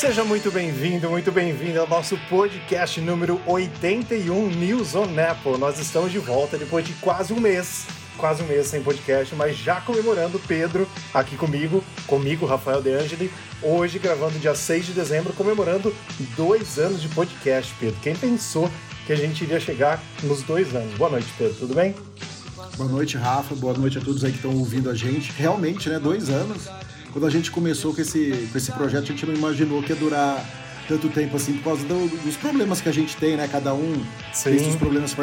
Seja muito bem-vindo, muito bem-vindo ao nosso podcast número 81 News on Apple. Nós estamos de volta depois de quase um mês, quase um mês sem podcast, mas já comemorando Pedro aqui comigo, comigo, Rafael De Angeli, hoje gravando dia 6 de dezembro, comemorando dois anos de podcast, Pedro. Quem pensou que a gente iria chegar nos dois anos? Boa noite, Pedro, tudo bem? Boa noite, Rafa. Boa noite a todos aí que estão ouvindo a gente. Realmente, né? Dois anos. Quando a gente começou com esse, com esse projeto, a gente não imaginou que ia durar tanto tempo assim por causa do, dos problemas que a gente tem, né? Cada um Sim. tem seus problemas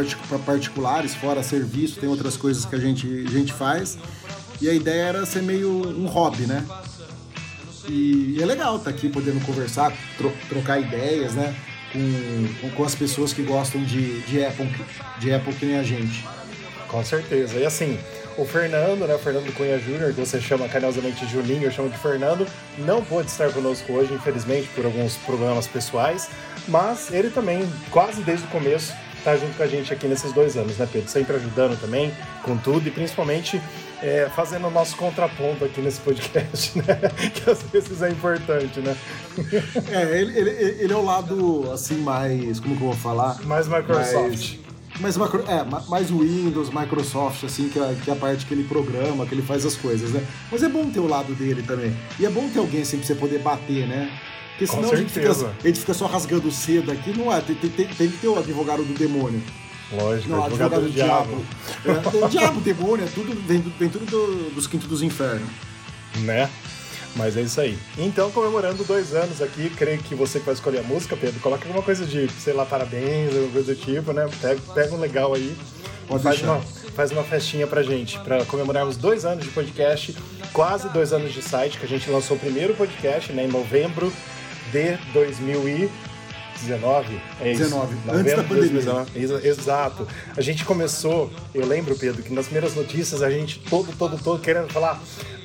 particulares, fora serviço, tem outras coisas que a gente, a gente faz. E a ideia era ser meio um hobby, né? E, e é legal estar tá aqui podendo conversar, tro, trocar ideias, né? Com, com, as pessoas que gostam de, de, Apple, de Apple que nem a gente. Com certeza. E assim, o Fernando, né, o Fernando Cunha Júnior, que você chama carinhosamente de Juninho, eu chamo de Fernando, não pôde estar conosco hoje, infelizmente, por alguns problemas pessoais, mas ele também, quase desde o começo, tá junto com a gente aqui nesses dois anos, né, Pedro? Sempre ajudando também com tudo e principalmente é, fazendo o nosso contraponto aqui nesse podcast, né? Que às vezes é importante, né? É, ele, ele, ele é o lado, assim, mais. Como que eu vou falar? Mais Microsoft. Mais mais, é, mais Windows, Microsoft, assim, que é, que é a parte que ele programa, que ele faz as coisas, né? Mas é bom ter o lado dele também. E é bom ter alguém assim pra você poder bater, né? Porque senão a gente, fica, a gente, fica, só rasgando seda aqui, não é? Tem, tem, tem, que ter o advogado do demônio. Lógico, não, advogado, advogado do, do diabo. diabo. É, o diabo, demônio, é tudo, vem, vem tudo do, dos quintos dos infernos. Né? Mas é isso aí. Então, comemorando dois anos aqui, creio que você que vai escolher a música, Pedro, coloca alguma coisa de, sei lá, parabéns, alguma coisa do tipo, né? Pega, pega um legal aí. Pode faz uma, faz uma festinha pra gente, pra comemorarmos dois anos de podcast, quase dois anos de site, que a gente lançou o primeiro podcast, né, em novembro de 2019. É isso. 19, antes da pandemia. Exato. A gente começou, eu lembro, Pedro, que nas primeiras notícias a gente todo, todo, todo querendo falar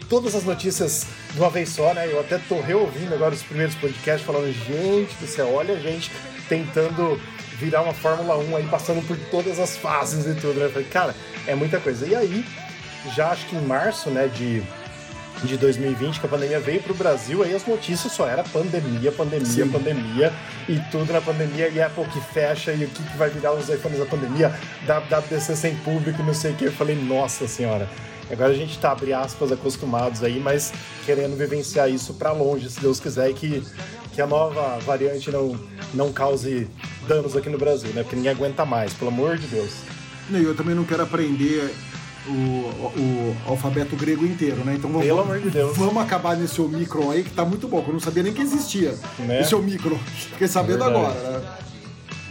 todas as notícias de uma vez só, né? Eu até tô reouvindo agora os primeiros podcasts falando, gente do céu, olha a gente tentando virar uma Fórmula 1 aí, passando por todas as fases e tudo, né? Eu falei, cara, é muita coisa. E aí, já acho que em março, né, de de 2020, que a pandemia veio para o Brasil, aí as notícias só era pandemia, pandemia, Sim. pandemia, e tudo na pandemia, e Apple que fecha, e o que, que vai virar os iPhones da pandemia, WWDC sem público, não sei o que. Eu falei, nossa senhora, Agora a gente está, abre aspas, acostumados aí, mas querendo vivenciar isso para longe, se Deus quiser, e que, que a nova variante não, não cause danos aqui no Brasil, né? Porque ninguém aguenta mais, pelo amor de Deus. E eu também não quero aprender o, o, alfabeto grego inteiro, né? Então vamos, Pelo amor de Deus. vamos acabar nesse Omicron aí, que tá muito bom, que eu não sabia nem que existia né? esse Omicron. Fiquei sabendo agora, né?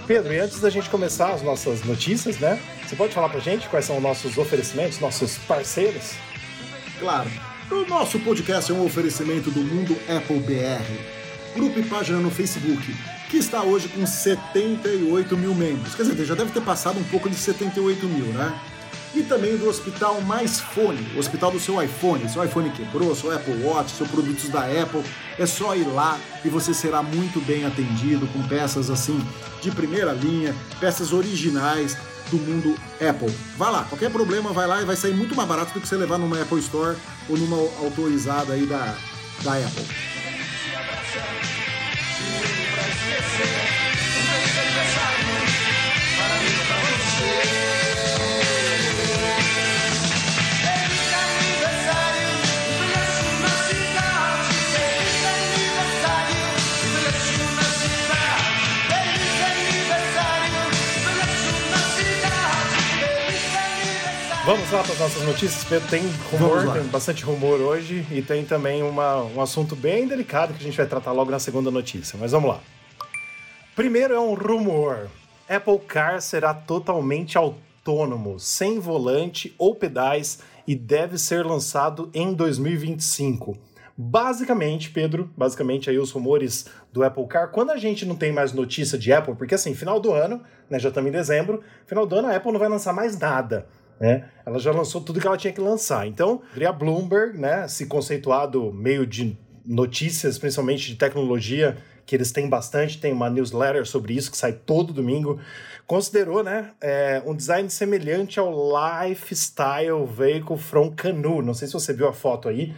Pedro, e antes da gente começar as nossas notícias, né? Você pode falar pra gente quais são os nossos oferecimentos, nossos parceiros? Claro. O nosso podcast é um oferecimento do Mundo Apple BR, grupo e página no Facebook, que está hoje com 78 mil membros. Quer dizer, já deve ter passado um pouco de 78 mil, né? E também do Hospital Mais Fone, o hospital do seu iPhone. Seu iPhone quebrou, seu Apple Watch, seus produtos da Apple, é só ir lá e você será muito bem atendido com peças assim de primeira linha, peças originais do mundo Apple. Vá lá, qualquer problema vai lá e vai sair muito mais barato do que você levar numa Apple Store ou numa autorizada aí da, da Apple. Vamos lá para as nossas notícias, Pedro. Tem rumor, tem bastante rumor hoje e tem também uma, um assunto bem delicado que a gente vai tratar logo na segunda notícia. Mas vamos lá. Primeiro é um rumor. Apple Car será totalmente autônomo, sem volante ou pedais e deve ser lançado em 2025. Basicamente, Pedro, basicamente aí os rumores do Apple Car, quando a gente não tem mais notícia de Apple, porque assim, final do ano, né, já estamos em dezembro, final do ano a Apple não vai lançar mais nada. Né? Ela já lançou tudo que ela tinha que lançar. Então, a Bloomberg, né, se conceituado meio de notícias, principalmente de tecnologia, que eles têm bastante, tem uma newsletter sobre isso que sai todo domingo, considerou né, é, um design semelhante ao Lifestyle Vehicle from Canoe. Não sei se você viu a foto aí,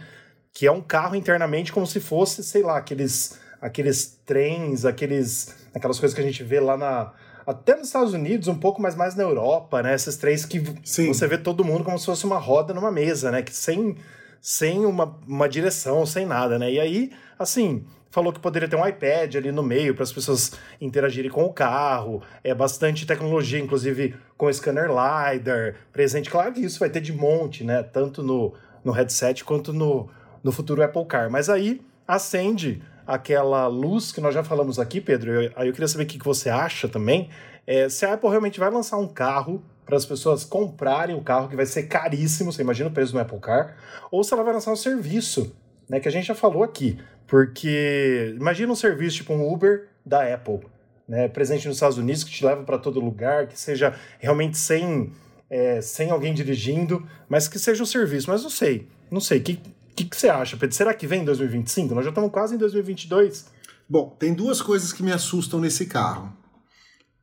que é um carro internamente como se fosse, sei lá, aqueles aqueles trens, aqueles, aquelas coisas que a gente vê lá na. Até nos Estados Unidos, um pouco, mas mais na Europa, né? Esses trens que Sim. você vê todo mundo como se fosse uma roda numa mesa, né? Que sem, sem uma, uma direção, sem nada, né? E aí, assim, falou que poderia ter um iPad ali no meio para as pessoas interagirem com o carro, é bastante tecnologia, inclusive com scanner LiDAR presente. Claro que isso vai ter de monte, né? Tanto no, no headset quanto no, no futuro Apple Car. Mas aí acende aquela luz que nós já falamos aqui, Pedro. Eu, aí eu queria saber o que, que você acha também. É, se a Apple realmente vai lançar um carro para as pessoas comprarem o carro, que vai ser caríssimo, você imagina o preço do Apple Car, ou se ela vai lançar um serviço, né, que a gente já falou aqui. Porque imagina um serviço tipo um Uber da Apple, né, presente nos Estados Unidos, que te leva para todo lugar, que seja realmente sem, é, sem alguém dirigindo, mas que seja um serviço. Mas não sei, não sei. O que, o que, que você acha, Pedro? Será que vem em 2025? Nós já estamos quase em 2022. Bom, tem duas coisas que me assustam nesse carro.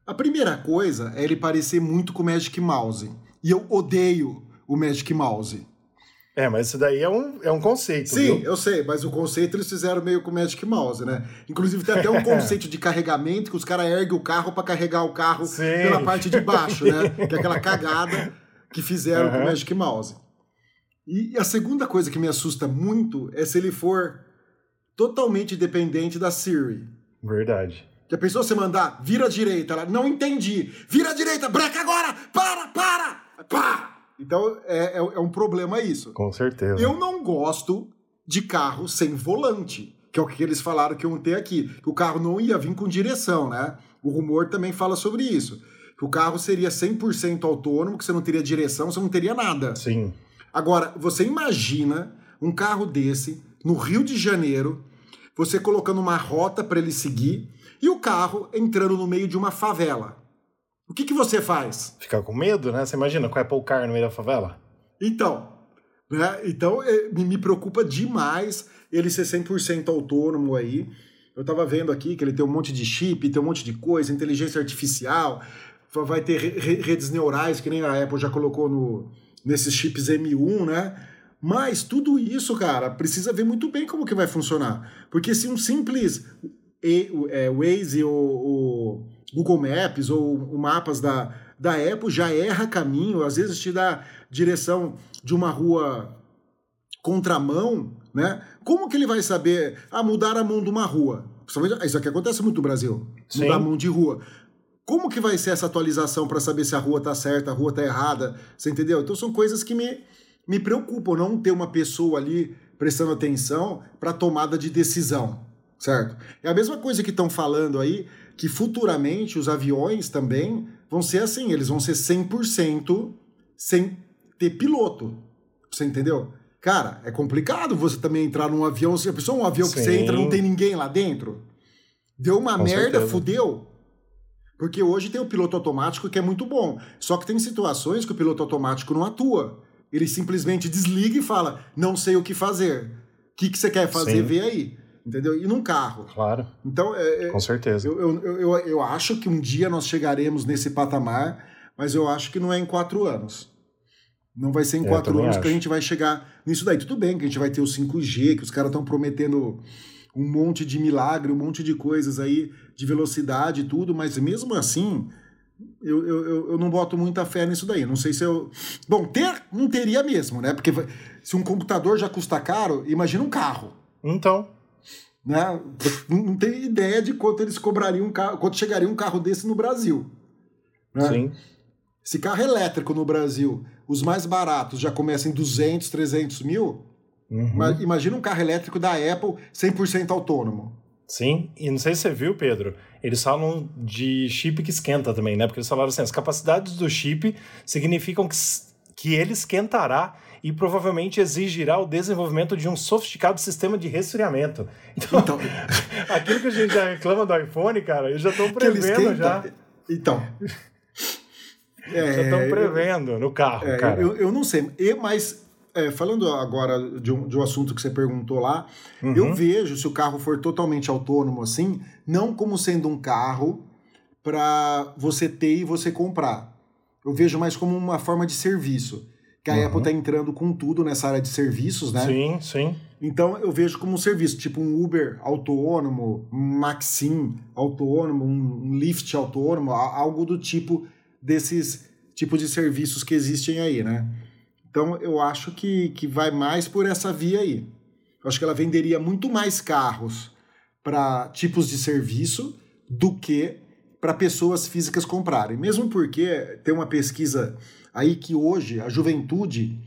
A primeira coisa é ele parecer muito com o Magic Mouse. E eu odeio o Magic Mouse. É, mas isso daí é um, é um conceito. Sim, viu? eu sei, mas o conceito eles fizeram meio com o Magic Mouse, né? Inclusive tem até um conceito de carregamento que os caras erguem o carro para carregar o carro Sim. pela parte de baixo, né? Que é aquela cagada que fizeram uhum. com o Magic Mouse. E a segunda coisa que me assusta muito é se ele for totalmente dependente da Siri. Verdade. Que a pessoa você mandar, vira à direita, ela não entendi, vira à direita, breca agora, para, para, pá! Então é, é, é um problema isso. Com certeza. Eu não gosto de carro sem volante, que é o que eles falaram que iam ter aqui, que o carro não ia vir com direção, né? O rumor também fala sobre isso. Que o carro seria 100% autônomo, que você não teria direção, você não teria nada. Sim. Agora, você imagina um carro desse no Rio de Janeiro, você colocando uma rota para ele seguir e o carro entrando no meio de uma favela. O que, que você faz? Ficar com medo, né? Você imagina com o Apple Car no meio da favela? Então, né? Então é, me preocupa demais ele ser 100% autônomo aí. Eu tava vendo aqui que ele tem um monte de chip, tem um monte de coisa, inteligência artificial, vai ter redes neurais, que nem a Apple já colocou no, nesses chips M1, né? Mas tudo isso, cara, precisa ver muito bem como que vai funcionar. Porque se um simples é, Waze ou, ou Google Maps ou o mapas da, da Apple já erra caminho, às vezes te dá direção de uma rua contramão, né? Como que ele vai saber ah, mudar a mão de uma rua? Isso aqui acontece muito no Brasil, Sim. mudar a mão de rua. Como que vai ser essa atualização para saber se a rua tá certa, a rua tá errada? Você entendeu? Então são coisas que me, me preocupam, não ter uma pessoa ali prestando atenção para tomada de decisão, certo? É a mesma coisa que estão falando aí, que futuramente os aviões também vão ser assim, eles vão ser 100% sem ter piloto. Você entendeu? Cara, é complicado você também entrar num avião, se a pessoa um avião Sim. que você entra não tem ninguém lá dentro. Deu uma Com merda, certeza. fudeu. Porque hoje tem o piloto automático que é muito bom. Só que tem situações que o piloto automático não atua. Ele simplesmente desliga e fala: não sei o que fazer. O que, que você quer fazer? Sim. Vê aí. Entendeu? E num carro. Claro. Então, é, é, com certeza. Eu, eu, eu, eu, acho que um dia nós chegaremos nesse patamar, mas eu acho que não é em quatro anos. Não vai ser em quatro anos acho. que a gente vai chegar nisso daí. Tudo bem que a gente vai ter o 5G, que os caras estão prometendo um monte de milagre, um monte de coisas aí de velocidade e tudo, mas mesmo assim, eu, eu, eu não boto muita fé nisso daí. Não sei se eu. Bom, ter não teria mesmo, né? Porque se um computador já custa caro, imagina um carro. Então. Né? Não tem ideia de quanto eles cobrariam um carro, quanto chegaria um carro desse no Brasil. Né? Sim. Se carro elétrico no Brasil, os mais baratos já começam em 200, 300 mil, Uhum. Imagina um carro elétrico da Apple 100% autônomo. Sim, e não sei se você viu, Pedro, eles falam de chip que esquenta também, né? Porque eles falaram assim, as capacidades do chip significam que, que ele esquentará e provavelmente exigirá o desenvolvimento de um sofisticado sistema de resfriamento. Então, então... aquilo que a gente já reclama do iPhone, cara, eles já estão prevendo já. Então. É, já estão prevendo no carro, é, cara. Eu, eu não sei, mas é, falando agora de um, de um assunto que você perguntou lá, uhum. eu vejo se o carro for totalmente autônomo assim, não como sendo um carro para você ter e você comprar. Eu vejo mais como uma forma de serviço. que a uhum. Apple está entrando com tudo nessa área de serviços, né? Sim, sim. Então eu vejo como um serviço, tipo um Uber autônomo, um Maxim autônomo, um Lyft autônomo, algo do tipo desses tipos de serviços que existem aí, né? Então eu acho que, que vai mais por essa via aí. Eu acho que ela venderia muito mais carros para tipos de serviço do que para pessoas físicas comprarem. Mesmo porque tem uma pesquisa aí que hoje a juventude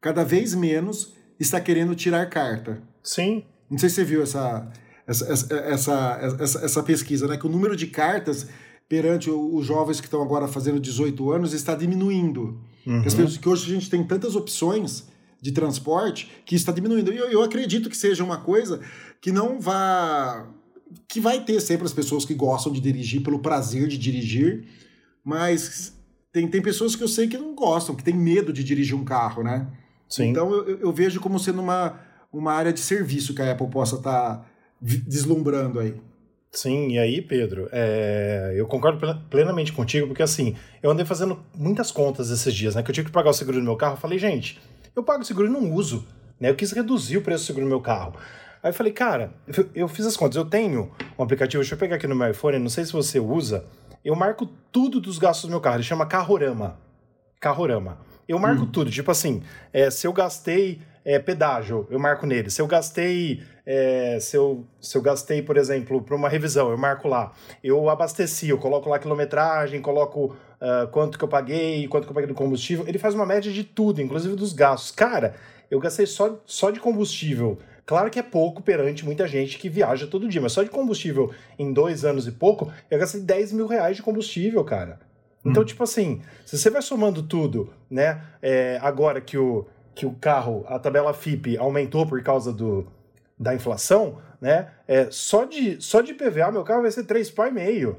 cada vez menos está querendo tirar carta. Sim. Não sei se você viu essa, essa, essa, essa, essa pesquisa, né? Que o número de cartas perante os jovens que estão agora fazendo 18 anos está diminuindo. Uhum. Pessoas, que hoje a gente tem tantas opções de transporte que está diminuindo. E eu, eu acredito que seja uma coisa que não vá. que vai ter sempre as pessoas que gostam de dirigir pelo prazer de dirigir, mas tem, tem pessoas que eu sei que não gostam, que têm medo de dirigir um carro, né? Sim. Então eu, eu vejo como sendo uma, uma área de serviço que a Apple possa estar tá deslumbrando aí. Sim, e aí, Pedro, é, eu concordo plenamente contigo, porque assim, eu andei fazendo muitas contas esses dias, né? Que eu tive que pagar o seguro do meu carro. Eu falei, gente, eu pago o seguro e não uso, né? Eu quis reduzir o preço do seguro do meu carro. Aí eu falei, cara, eu fiz as contas, eu tenho um aplicativo, deixa eu pegar aqui no meu iPhone, não sei se você usa, eu marco tudo dos gastos do meu carro. Ele chama Carrorama. Carrorama. Eu marco hum. tudo. Tipo assim, é, se eu gastei é, pedágio, eu marco nele. Se eu gastei. É, se, eu, se eu gastei, por exemplo, para uma revisão, eu marco lá. Eu abasteci, eu coloco lá quilometragem, coloco uh, quanto que eu paguei, quanto que eu paguei do combustível. Ele faz uma média de tudo, inclusive dos gastos. Cara, eu gastei só, só de combustível Claro que é pouco perante muita gente que viaja todo dia, mas só de combustível em dois anos e pouco, eu gastei 10 mil reais de combustível, cara. Então, hum. tipo assim, se você vai somando tudo, né? É, agora que o, que o carro, a tabela FIP aumentou por causa do, da inflação, né? É, só, de, só de PVA, meu carro vai ser 3,5.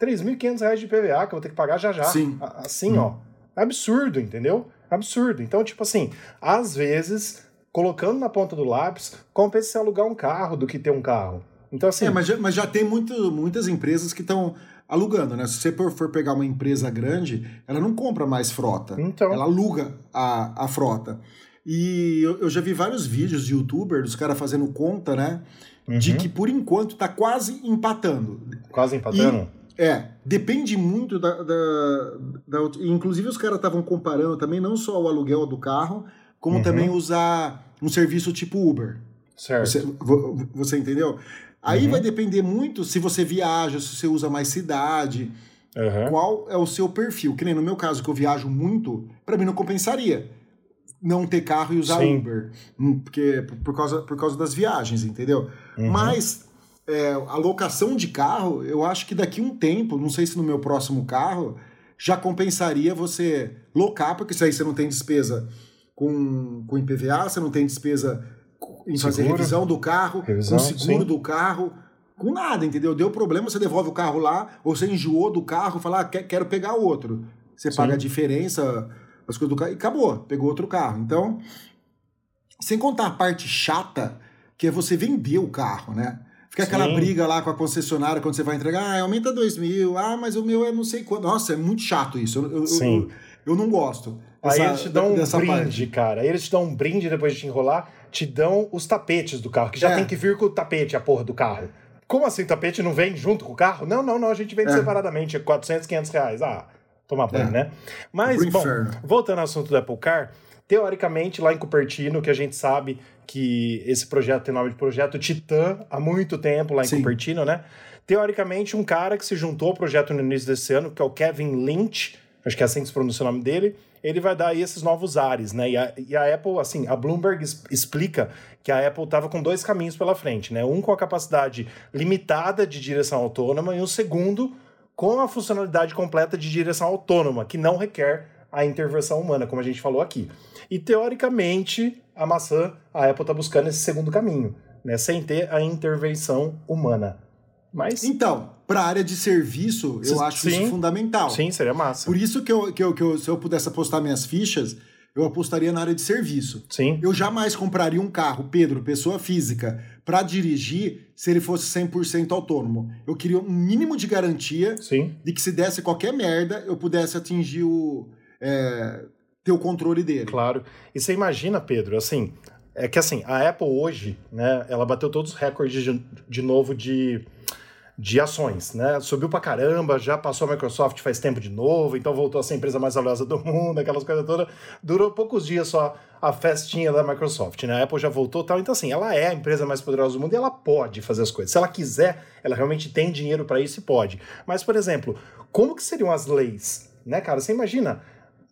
3.500 reais de PVA que eu vou ter que pagar já já. Sim. Assim, hum. ó. Absurdo, entendeu? Absurdo. Então, tipo assim, às vezes colocando na ponta do lápis, compensa se alugar um carro do que ter um carro. Então, assim. É, mas já, mas já tem muito, muitas empresas que estão alugando, né? Se você for pegar uma empresa grande, ela não compra mais frota. Então. Ela aluga a, a frota. E eu, eu já vi vários vídeos de youtuber, dos caras fazendo conta, né? Uhum. De que por enquanto tá quase empatando. Quase empatando? E, é, depende muito da. da, da inclusive, os caras estavam comparando também não só o aluguel do carro, como uhum. também usar um serviço tipo Uber. Certo. Você, você entendeu? Aí uhum. vai depender muito se você viaja, se você usa mais cidade, uhum. qual é o seu perfil. Que nem no meu caso, que eu viajo muito, para mim não compensaria não ter carro e usar Sim. Uber. Hum, porque, por, causa, por causa das viagens, entendeu? Uhum. Mas é, a locação de carro, eu acho que daqui um tempo, não sei se no meu próximo carro, já compensaria você locar, porque isso aí você não tem despesa com, com IPVA, você não tem despesa em seguro, fazer revisão do carro, revisão, com seguro sim. do carro, com nada, entendeu? Deu problema, você devolve o carro lá, ou você enjoou do carro, fala, ah, quero pegar outro. Você sim. paga a diferença, as coisas do carro, e acabou, pegou outro carro. Então, sem contar a parte chata, que é você vender o carro, né? Fica aquela Sim. briga lá com a concessionária quando você vai entregar, ah, aumenta dois mil, ah, mas o meu é não sei quanto. Nossa, é muito chato isso. Eu, eu, eu, eu não gosto. Aí eles te dão um brinde, parte. cara. Aí eles te dão um brinde depois de te enrolar, te dão os tapetes do carro, que já é. tem que vir com o tapete, a porra do carro. Como assim, o tapete não vem junto com o carro? Não, não, não, a gente vende é. separadamente, 400, 500 reais. Ah, tomar banho, é. né? Mas, bom, voltando ao assunto do Apple Car, teoricamente, lá em Cupertino, que a gente sabe que esse projeto tem nome de projeto Titã há muito tempo lá em Sim. Cupertino, né? Teoricamente, um cara que se juntou ao projeto no início desse ano, que é o Kevin Lynch, acho que é assim que se pronuncia o nome dele, ele vai dar aí esses novos ares, né? E a, e a Apple, assim, a Bloomberg explica que a Apple estava com dois caminhos pela frente, né? Um com a capacidade limitada de direção autônoma e o segundo com a funcionalidade completa de direção autônoma, que não requer a intervenção humana, como a gente falou aqui. E teoricamente, a maçã, a Apple está buscando esse segundo caminho, né? Sem ter a intervenção humana. Mas... Então, para a área de serviço, eu acho sim, isso fundamental. Sim, seria massa. Por isso que, eu, que, eu, que eu, se eu pudesse apostar minhas fichas, eu apostaria na área de serviço. Sim. Eu jamais compraria um carro, Pedro, pessoa física, para dirigir se ele fosse 100% autônomo. Eu queria um mínimo de garantia Sim. de que se desse qualquer merda, eu pudesse atingir o... É, ter o controle dele. Claro. E você imagina, Pedro, assim, é que assim, a Apple hoje, né, ela bateu todos os recordes de, de novo de, de ações, né? Subiu pra caramba, já passou a Microsoft faz tempo de novo, então voltou a ser a empresa mais valiosa do mundo, aquelas coisas todas. Durou poucos dias só a festinha da Microsoft, né? A Apple já voltou tal. Então, assim, ela é a empresa mais poderosa do mundo e ela pode fazer as coisas. Se ela quiser, ela realmente tem dinheiro para isso e pode. Mas, por exemplo, como que seriam as leis? Né, cara? Você imagina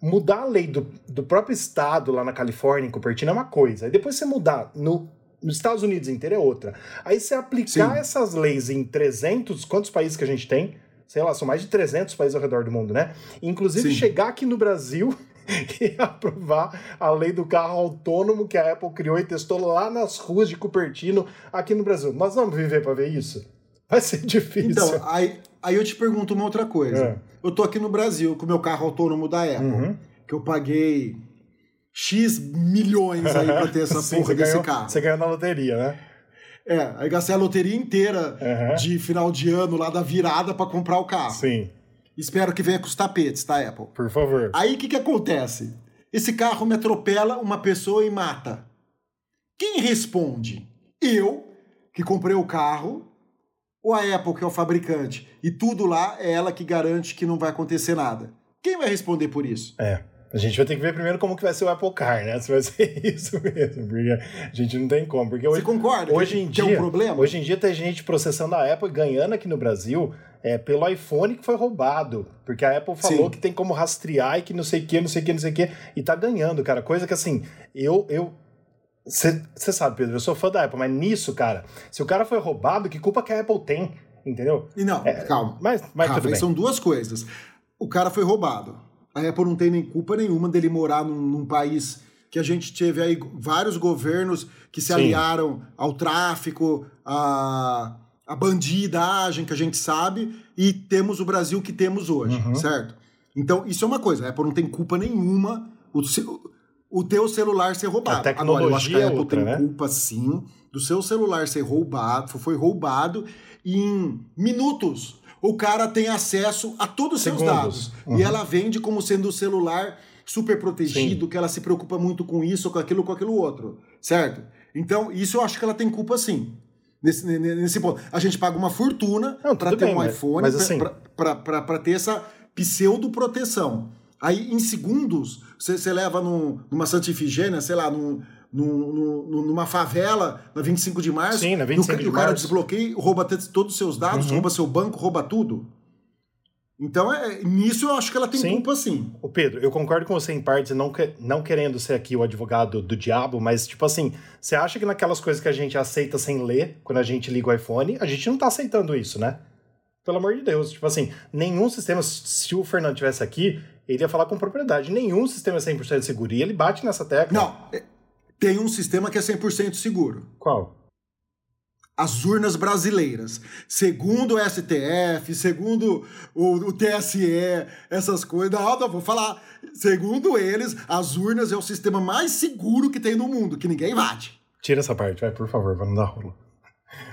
mudar a lei do, do próprio estado lá na Califórnia, em Cupertino, é uma coisa. Aí depois você mudar no, nos Estados Unidos inteiro é outra. Aí você aplicar Sim. essas leis em 300, quantos países que a gente tem? Sei lá, são mais de 300 países ao redor do mundo, né? Inclusive Sim. chegar aqui no Brasil e aprovar a lei do carro autônomo que a Apple criou e testou lá nas ruas de Cupertino aqui no Brasil. Nós vamos viver para ver isso? Vai ser difícil. Então, aí, aí eu te pergunto uma outra coisa. É. Eu tô aqui no Brasil com o meu carro autônomo da Apple, uhum. que eu paguei X milhões aí pra ter essa Sim, porra desse ganhou, carro. Você ganhou na loteria, né? É, aí gastei a loteria inteira uhum. de final de ano lá da virada para comprar o carro. Sim. Espero que venha com os tapetes, tá, Apple? Por favor. Aí o que, que acontece? Esse carro me atropela uma pessoa e mata. Quem responde? Eu, que comprei o carro, ou a Apple, que é o fabricante, e tudo lá é ela que garante que não vai acontecer nada. Quem vai responder por isso? É. A gente vai ter que ver primeiro como que vai ser o Apple Car, né? Se vai ser isso mesmo, porque a gente não tem como. Porque hoje, Você concorda? Hoje que, em dia, é um problema? Hoje em dia tem gente processando a Apple e ganhando aqui no Brasil é, pelo iPhone que foi roubado. Porque a Apple falou Sim. que tem como rastrear e que não sei o que, não sei o que, não sei o que, e tá ganhando, cara. Coisa que assim, eu, eu você sabe, Pedro, eu sou fã da Apple, mas nisso, cara, se o cara foi roubado, que culpa que a Apple tem? Entendeu? E não, é, calma. Mas, mas bem. São duas coisas. O cara foi roubado. A Apple não tem nem culpa nenhuma dele morar num, num país que a gente teve aí vários governos que se Sim. aliaram ao tráfico, a, a bandidagem que a gente sabe, e temos o Brasil que temos hoje, uhum. certo? Então, isso é uma coisa. A Apple não tem culpa nenhuma. O, o teu celular ser roubado. A tecnologia Agora, eu acho que a Apple outra, tem né? culpa, sim, do seu celular ser roubado, foi roubado em minutos o cara tem acesso a todos os seus dados. Uhum. E ela vende como sendo o celular super protegido, sim. que ela se preocupa muito com isso, com aquilo, com aquilo outro, certo? Então, isso eu acho que ela tem culpa sim. Nesse, nesse ponto. A gente paga uma fortuna para ter bem, um iPhone, assim... para ter essa pseudo-proteção. Aí, em segundos, você, você leva num, numa Santa Ifigênia, sei lá, num, num, numa favela, na 25 de março. Sim, na 25 no, de o cara desbloqueia, rouba todos os seus dados, uhum. rouba seu banco, rouba tudo. Então, é, nisso eu acho que ela tem sim. culpa, sim. O Pedro, eu concordo com você em parte, não, que, não querendo ser aqui o advogado do diabo, mas, tipo assim, você acha que naquelas coisas que a gente aceita sem ler, quando a gente liga o iPhone, a gente não tá aceitando isso, né? Pelo amor de Deus. Tipo assim, nenhum sistema, se o Fernando tivesse aqui, ele ia falar com propriedade. Nenhum sistema é 100% seguro. E ele bate nessa tecla. Não, é, tem um sistema que é 100% seguro. Qual? As urnas brasileiras. Segundo o STF, segundo o, o TSE, essas coisas. Não, não, vou falar. Segundo eles, as urnas é o sistema mais seguro que tem no mundo, que ninguém bate. Tira essa parte, vai, por favor, vamos dar rolo.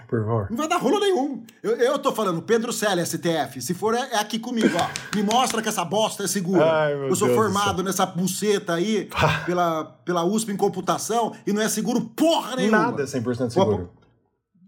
Por favor. Não vai dar rolo nenhum. Eu, eu tô falando, Pedro Selle, STF. Se for, é, é aqui comigo, ó. Me mostra que essa bosta é segura. Ai, eu sou Deus formado nessa buceta aí pela, pela USP em computação e não é seguro porra nenhuma. Nada é 100% seguro.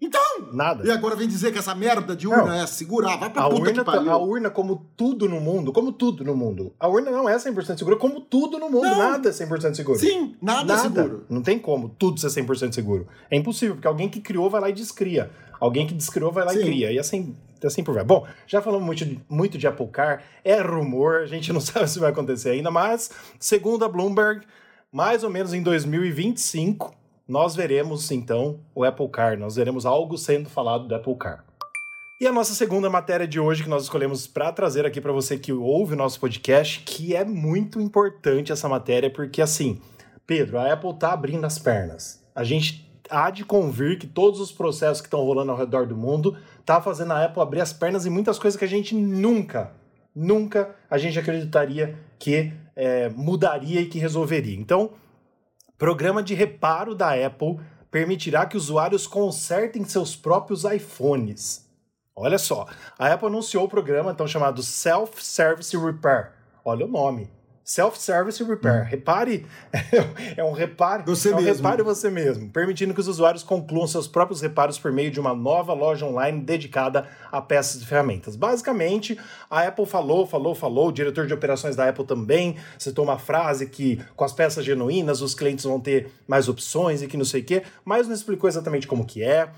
Então! Nada. E agora vem dizer que essa merda de urna não. é segura? Ah, vai pra a puta urna, que pariu. A urna, como tudo no mundo, como tudo no mundo, a urna não é 100% segura, como tudo no mundo, não. nada é 100% seguro. Sim, nada, nada é seguro. Não tem como tudo ser 100% seguro. É impossível, porque alguém que criou vai lá e descria. Alguém que descriou vai lá Sim. e cria. E assim, assim por vai. Bom, já falamos muito de, muito de Apple Car, é rumor, a gente não sabe se vai acontecer ainda, mas, segundo a Bloomberg, mais ou menos em 2025, nós veremos então o Apple Car, nós veremos algo sendo falado do Apple Car. E a nossa segunda matéria de hoje que nós escolhemos para trazer aqui para você que ouve o nosso podcast, que é muito importante essa matéria, porque assim, Pedro, a Apple tá abrindo as pernas. A gente há de convir que todos os processos que estão rolando ao redor do mundo tá fazendo a Apple abrir as pernas em muitas coisas que a gente nunca, nunca a gente acreditaria que é, mudaria e que resolveria. Então, Programa de reparo da Apple permitirá que usuários consertem seus próprios iPhones. Olha só, a Apple anunciou o programa então chamado Self-Service Repair. Olha o nome. Self-service repair. Hum. Repare, é um repare, você é um mesmo. repare você mesmo, permitindo que os usuários concluam seus próprios reparos por meio de uma nova loja online dedicada a peças e ferramentas. Basicamente, a Apple falou, falou, falou, o diretor de operações da Apple também citou uma frase que com as peças genuínas os clientes vão ter mais opções e que não sei o quê, mas não explicou exatamente como que é.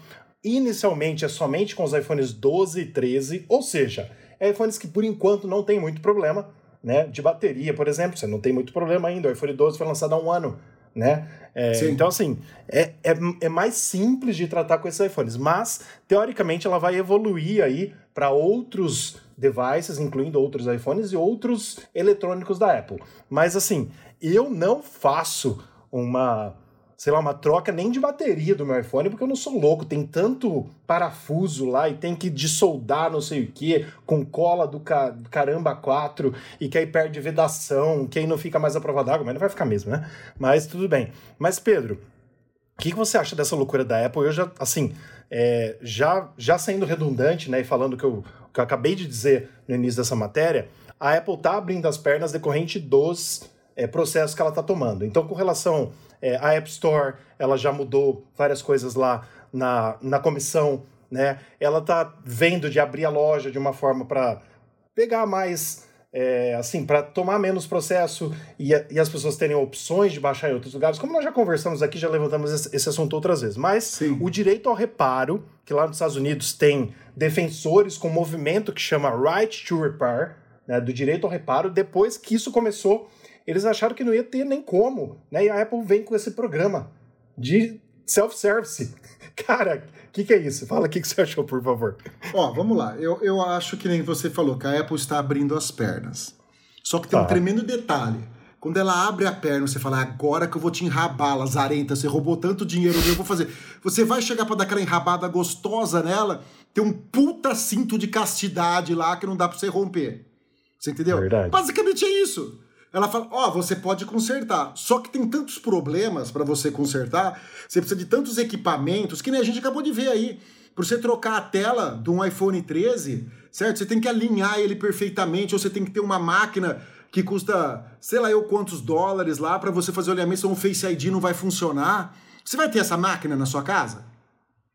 Inicialmente é somente com os iPhones 12 e 13, ou seja, é iPhones que por enquanto não tem muito problema, né, de bateria, por exemplo, você não tem muito problema ainda. O iPhone 12 foi lançado há um ano, né? É, então, assim, é, é, é, mais simples de tratar com esses iPhones, mas teoricamente ela vai evoluir aí para outros devices, incluindo outros iPhones e outros eletrônicos da Apple. Mas, assim, eu não faço uma sei lá, uma troca nem de bateria do meu iPhone, porque eu não sou louco. Tem tanto parafuso lá e tem que desoldar não sei o que, com cola do ca caramba 4, e que aí perde vedação, que aí não fica mais a prova d'água, mas não vai ficar mesmo, né? Mas tudo bem. Mas, Pedro, o que, que você acha dessa loucura da Apple? Eu já, assim, é, já, já sendo redundante, né, e falando que eu, que eu acabei de dizer no início dessa matéria, a Apple tá abrindo as pernas decorrente dos é, processos que ela está tomando. Então, com relação é, à App Store, ela já mudou várias coisas lá na, na comissão, né? Ela está vendo de abrir a loja de uma forma para pegar mais, é, assim, para tomar menos processo e, e, as pessoas terem opções de baixar em outros lugares. Como nós já conversamos aqui, já levantamos esse, esse assunto outras vezes. Mas Sim. o direito ao reparo, que lá nos Estados Unidos tem defensores com um movimento que chama Right to Repair, né, do direito ao reparo, depois que isso começou eles acharam que não ia ter nem como, né? E a Apple vem com esse programa de self-service. Cara, o que, que, é isso? Fala o que, que você achou, por favor. Ó, vamos lá. Eu, eu acho que nem você falou, que a Apple está abrindo as pernas. Só que tem tá. um tremendo detalhe. Quando ela abre a perna, você fala, agora que eu vou te enrabar, lazarenta, você roubou tanto dinheiro eu vou fazer. Você vai chegar para dar aquela enrabada gostosa nela, tem um puta cinto de castidade lá que não dá para você romper. Você entendeu? Verdade. Basicamente é isso. Ela fala: Ó, oh, você pode consertar. Só que tem tantos problemas para você consertar, você precisa de tantos equipamentos, que nem a gente acabou de ver aí. Para você trocar a tela de um iPhone 13, certo? Você tem que alinhar ele perfeitamente, ou você tem que ter uma máquina que custa, sei lá eu quantos dólares lá, para você fazer o alinhamento, senão o Face ID não vai funcionar. Você vai ter essa máquina na sua casa?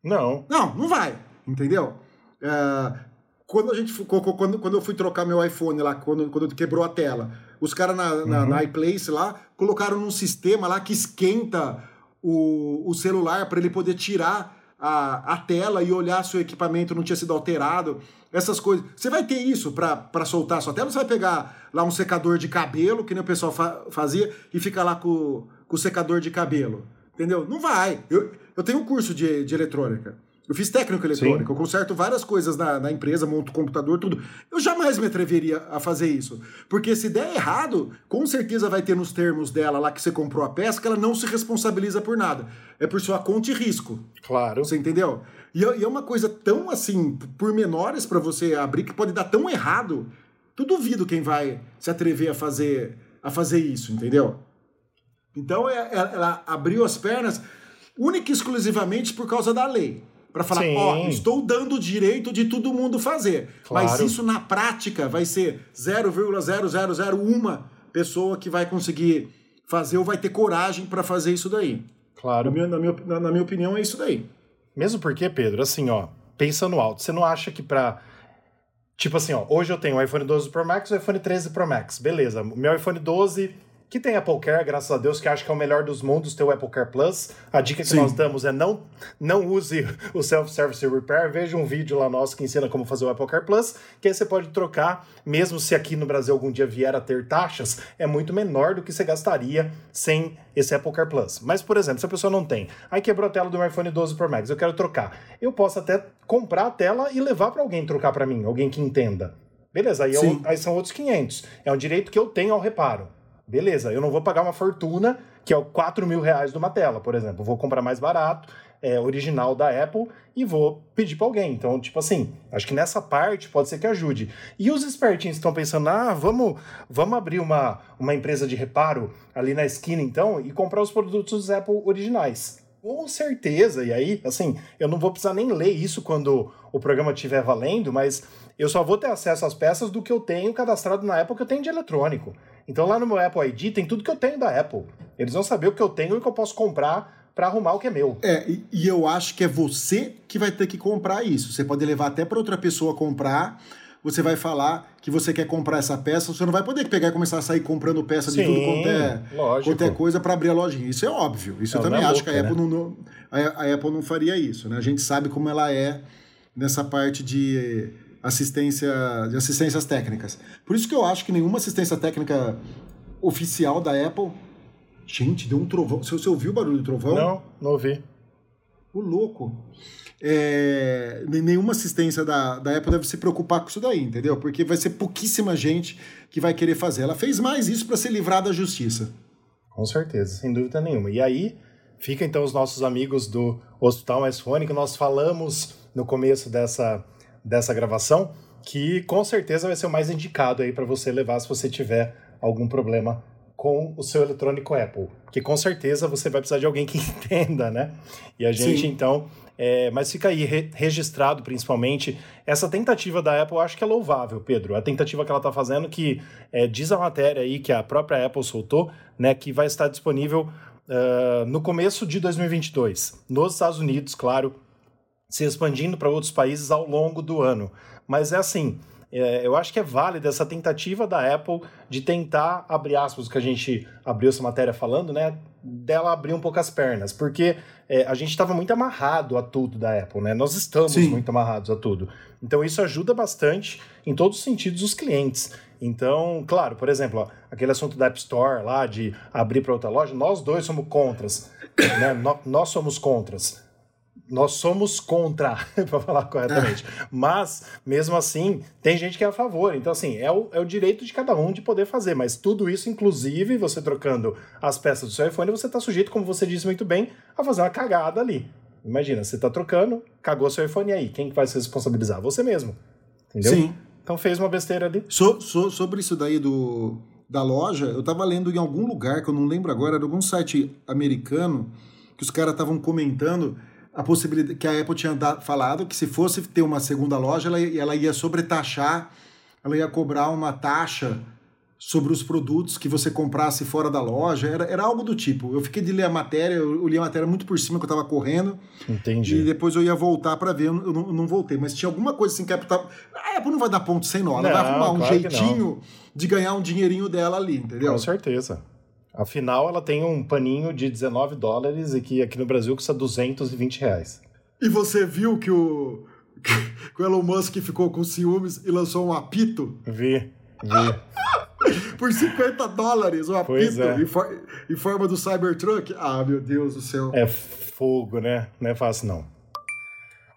Não. Não, não vai. Entendeu? Uh, quando a gente quando, quando eu fui trocar meu iPhone lá, quando, quando quebrou a tela, os caras na, uhum. na, iPlace lá colocaram num sistema lá que esquenta o, o celular para ele poder tirar a, a tela e olhar se o equipamento não tinha sido alterado. Essas coisas. Você vai ter isso para soltar a sua tela? Você vai pegar lá um secador de cabelo, que nem o pessoal fa fazia, e fica lá com, com o secador de cabelo. Entendeu? Não vai. Eu, eu tenho um curso de, de eletrônica. Eu fiz técnico eletrônico, Sim. eu conserto várias coisas na, na, empresa, monto computador, tudo. Eu jamais me atreveria a fazer isso. Porque se der errado, com certeza vai ter nos termos dela lá que você comprou a peça que ela não se responsabiliza por nada. É por sua conta e risco. Claro. Você entendeu? E, é, e é uma coisa tão assim, por menores para você abrir, que pode dar tão errado. Eu duvido quem vai se atrever a fazer, a fazer isso, entendeu? Então é, é, ela abriu as pernas única e exclusivamente por causa da lei para falar, ó, oh, estou dando o direito de todo mundo fazer. Claro. Mas isso na prática vai ser 0,0001 pessoa que vai conseguir fazer ou vai ter coragem para fazer isso daí. Claro. Na minha, na, minha, na minha opinião, é isso daí. Mesmo porque, Pedro, assim, ó, pensando alto, você não acha que para Tipo assim, ó, hoje eu tenho o iPhone 12 Pro Max e o iPhone 13 Pro Max. Beleza, o meu iPhone 12 que tem Apple Care, graças a Deus, que acho que é o melhor dos mundos ter o Apple Care Plus. A dica que Sim. nós damos é não, não use o Self-Service Repair. Veja um vídeo lá nosso que ensina como fazer o Apple Care Plus, que aí você pode trocar, mesmo se aqui no Brasil algum dia vier a ter taxas, é muito menor do que você gastaria sem esse Apple Care Plus. Mas, por exemplo, se a pessoa não tem, aí quebrou a tela do meu iPhone 12 Pro Max, eu quero trocar. Eu posso até comprar a tela e levar para alguém trocar para mim, alguém que entenda. Beleza, aí, eu, é aí são outros 500. É um direito que eu tenho ao reparo. Beleza, eu não vou pagar uma fortuna, que é o 4 mil reais de uma tela, por exemplo. vou comprar mais barato, é, original da Apple, e vou pedir para alguém. Então, tipo assim, acho que nessa parte pode ser que ajude. E os espertinhos estão pensando, ah, vamos, vamos abrir uma, uma empresa de reparo ali na esquina, então, e comprar os produtos Apple originais. Com certeza, e aí, assim, eu não vou precisar nem ler isso quando o programa estiver valendo, mas eu só vou ter acesso às peças do que eu tenho cadastrado na Apple que eu tenho de eletrônico. Então lá no meu Apple ID tem tudo que eu tenho da Apple. Eles vão saber o que eu tenho e o que eu posso comprar para arrumar o que é meu. É, e, e, eu acho que é você que vai ter que comprar isso. Você pode levar até para outra pessoa comprar. Você vai falar que você quer comprar essa peça, você não vai poder pegar e começar a sair comprando peça Sim, de tudo quanto é, quanto é coisa para abrir a lojinha. Isso é óbvio. Isso não, eu também é acho louca, que a Apple, né? não, a, a Apple não faria isso. Né? A gente sabe como ela é nessa parte de assistência de assistências técnicas. Por isso que eu acho que nenhuma assistência técnica oficial da Apple. Gente, deu um trovão. Você, você ouviu o barulho do trovão? Não, não ouvi. O louco. É, nenhuma assistência da, da Apple deve se preocupar com isso daí, entendeu? Porque vai ser pouquíssima gente que vai querer fazer. Ela fez mais isso para ser livrada da justiça. Com certeza, sem dúvida nenhuma. E aí, fica então os nossos amigos do Hospital Mais Fone, que nós falamos no começo dessa dessa gravação, que com certeza vai ser o mais indicado aí para você levar se você tiver algum problema com o seu eletrônico Apple, que com certeza você vai precisar de alguém que entenda, né? E a gente Sim. então, é, mas fica aí re registrado principalmente essa tentativa da Apple, acho que é louvável, Pedro. A tentativa que ela está fazendo, que é, diz a matéria aí que a própria Apple soltou, né, que vai estar disponível uh, no começo de 2022, nos Estados Unidos, claro, se expandindo para outros países ao longo do ano. Mas é assim, é, eu acho que é válida essa tentativa da Apple de tentar, abrir aspas, que a gente abriu essa matéria falando, né? Dela abrir um pouco as pernas, porque é, a gente estava muito amarrado a tudo da Apple, né? Nós estamos Sim. muito amarrados a tudo. Então isso ajuda bastante em todos os sentidos os clientes. Então, claro, por exemplo, ó, aquele assunto da App Store lá de abrir para outra loja, nós dois somos contras, né? Nós somos contras nós somos contra, para falar corretamente. Mas, mesmo assim, tem gente que é a favor. Então, assim, é o, é o direito de cada um de poder fazer. Mas tudo isso, inclusive, você trocando as peças do seu iPhone, você está sujeito, como você disse muito bem, a fazer uma cagada ali. Imagina, você está trocando, cagou seu iPhone aí. Quem que vai se responsabilizar? Você mesmo. Entendeu? Sim. Então fez uma besteira ali. So, so, sobre isso daí do, da loja, eu estava lendo em algum lugar, que eu não lembro agora, era algum site americano, que os caras estavam comentando a possibilidade que a Apple tinha dado, falado que se fosse ter uma segunda loja, ela, ela ia sobretaxar, ela ia cobrar uma taxa sobre os produtos que você comprasse fora da loja, era, era algo do tipo. Eu fiquei de ler a matéria, eu li a matéria muito por cima que eu estava correndo. Entendi. E depois eu ia voltar para ver, eu não, eu não, voltei. Mas tinha alguma coisa assim que a Apple, tá, a Apple não vai dar ponto sem nó, ela não, vai arrumar um jeitinho de ganhar um dinheirinho dela ali, entendeu? Com certeza. Afinal, ela tem um paninho de 19 dólares e que aqui no Brasil custa 220 reais. E você viu que o, que o Elon Musk ficou com ciúmes e lançou um apito? Vi, vi. Por 50 dólares, um apito é. em, for, em forma do Cybertruck. Ah, meu Deus do céu. É fogo, né? Não é fácil, não.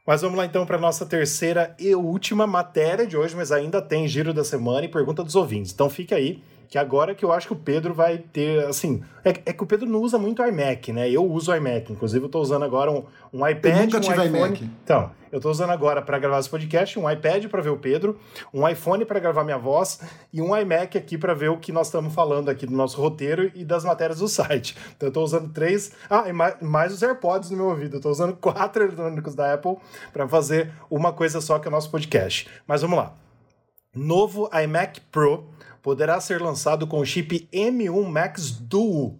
Mas vamos lá então para nossa terceira e última matéria de hoje, mas ainda tem giro da semana e pergunta dos ouvintes. Então fique aí que agora que eu acho que o Pedro vai ter, assim, é, é, que o Pedro não usa muito iMac, né? Eu uso iMac, inclusive eu tô usando agora um, um iPad, eu nunca um tive iPhone. iMac. Então, eu tô usando agora para gravar esse podcast um iPad para ver o Pedro, um iPhone para gravar minha voz e um iMac aqui para ver o que nós estamos falando aqui do nosso roteiro e das matérias do site. Então eu tô usando três, ah, e mais, mais os AirPods no meu ouvido. Eu tô usando quatro eletrônicos da Apple para fazer uma coisa só que é o nosso podcast. Mas vamos lá. Novo iMac Pro poderá ser lançado com o chip M1 Max Duo,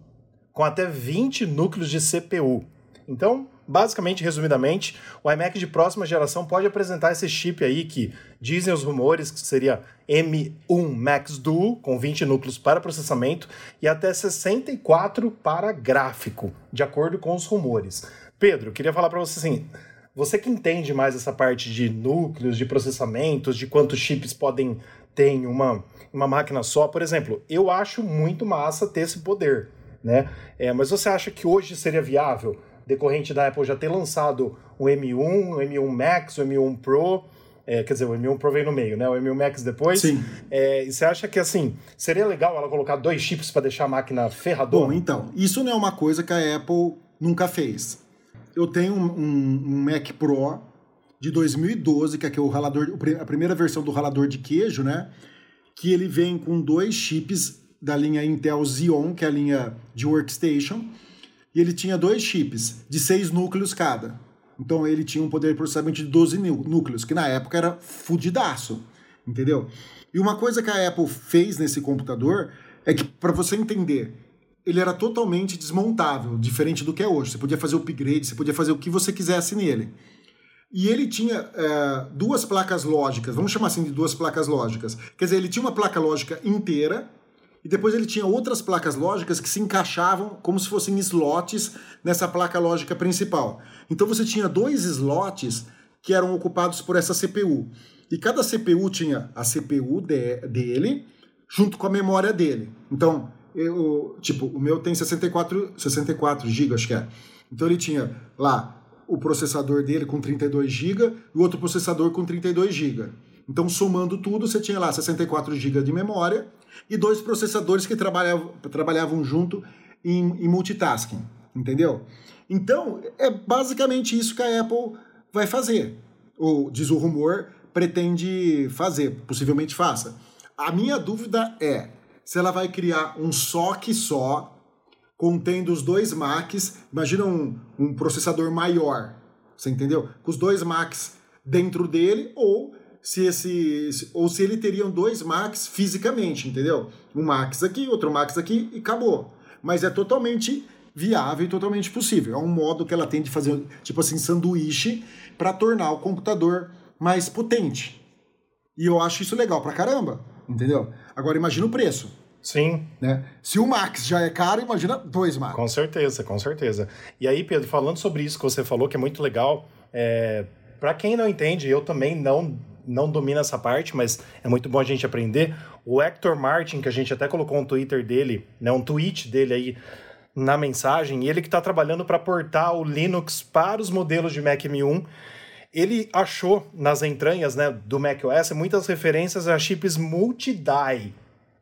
com até 20 núcleos de CPU. Então, basicamente, resumidamente, o iMac de próxima geração pode apresentar esse chip aí que dizem os rumores que seria M1 Max Duo, com 20 núcleos para processamento e até 64 para gráfico, de acordo com os rumores. Pedro, queria falar para você assim, você que entende mais essa parte de núcleos, de processamentos, de quantos chips podem ter em uma uma máquina só. Por exemplo, eu acho muito massa ter esse poder, né? É, mas você acha que hoje seria viável, decorrente da Apple já ter lançado o M1, o M1 Max, o M1 Pro, é, quer dizer, o M1 Pro veio no meio, né? O M1 Max depois. Sim. É, e você acha que, assim, seria legal ela colocar dois chips para deixar a máquina ferradora? Bom, então, isso não é uma coisa que a Apple nunca fez. Eu tenho um, um, um Mac Pro de 2012, que é o ralador, a primeira versão do ralador de queijo, né? que ele vem com dois chips da linha Intel Xeon, que é a linha de workstation, e ele tinha dois chips de seis núcleos cada. Então ele tinha um poder de processamento de 12 núcleos, que na época era fudidaço, entendeu? E uma coisa que a Apple fez nesse computador é que, para você entender, ele era totalmente desmontável, diferente do que é hoje. Você podia fazer upgrade, você podia fazer o que você quisesse nele. E ele tinha é, duas placas lógicas, vamos chamar assim de duas placas lógicas. Quer dizer, ele tinha uma placa lógica inteira e depois ele tinha outras placas lógicas que se encaixavam como se fossem slots nessa placa lógica principal. Então você tinha dois slots que eram ocupados por essa CPU. E cada CPU tinha a CPU de, dele junto com a memória dele. Então, eu, tipo, o meu tem 64, 64 GB, acho que é. Então ele tinha lá o processador dele com 32 GB e o outro processador com 32 GB. Então, somando tudo, você tinha lá 64 GB de memória e dois processadores que trabalhavam, trabalhavam junto em, em multitasking, entendeu? Então, é basicamente isso que a Apple vai fazer. Ou, diz o rumor, pretende fazer, possivelmente faça. A minha dúvida é se ela vai criar um SOC só, contendo os dois Macs. Imagina um, um processador maior, você entendeu? Com os dois Macs dentro dele, ou se esse ou se ele teriam dois Macs fisicamente, entendeu? Um Max aqui, outro Max aqui e acabou. Mas é totalmente viável e totalmente possível. É um modo que ela tem de fazer, tipo assim, sanduíche para tornar o computador mais potente. E eu acho isso legal pra caramba, entendeu? Agora imagina o preço. Sim. Né? Se o Max já é caro, imagina dois Max. Com certeza, com certeza. E aí, Pedro, falando sobre isso que você falou, que é muito legal, é... para quem não entende, eu também não não domino essa parte, mas é muito bom a gente aprender. O Hector Martin, que a gente até colocou um Twitter dele, né, um tweet dele aí na mensagem, e ele que está trabalhando para portar o Linux para os modelos de Mac M1, ele achou nas entranhas né, do macOS muitas referências a chips multi-die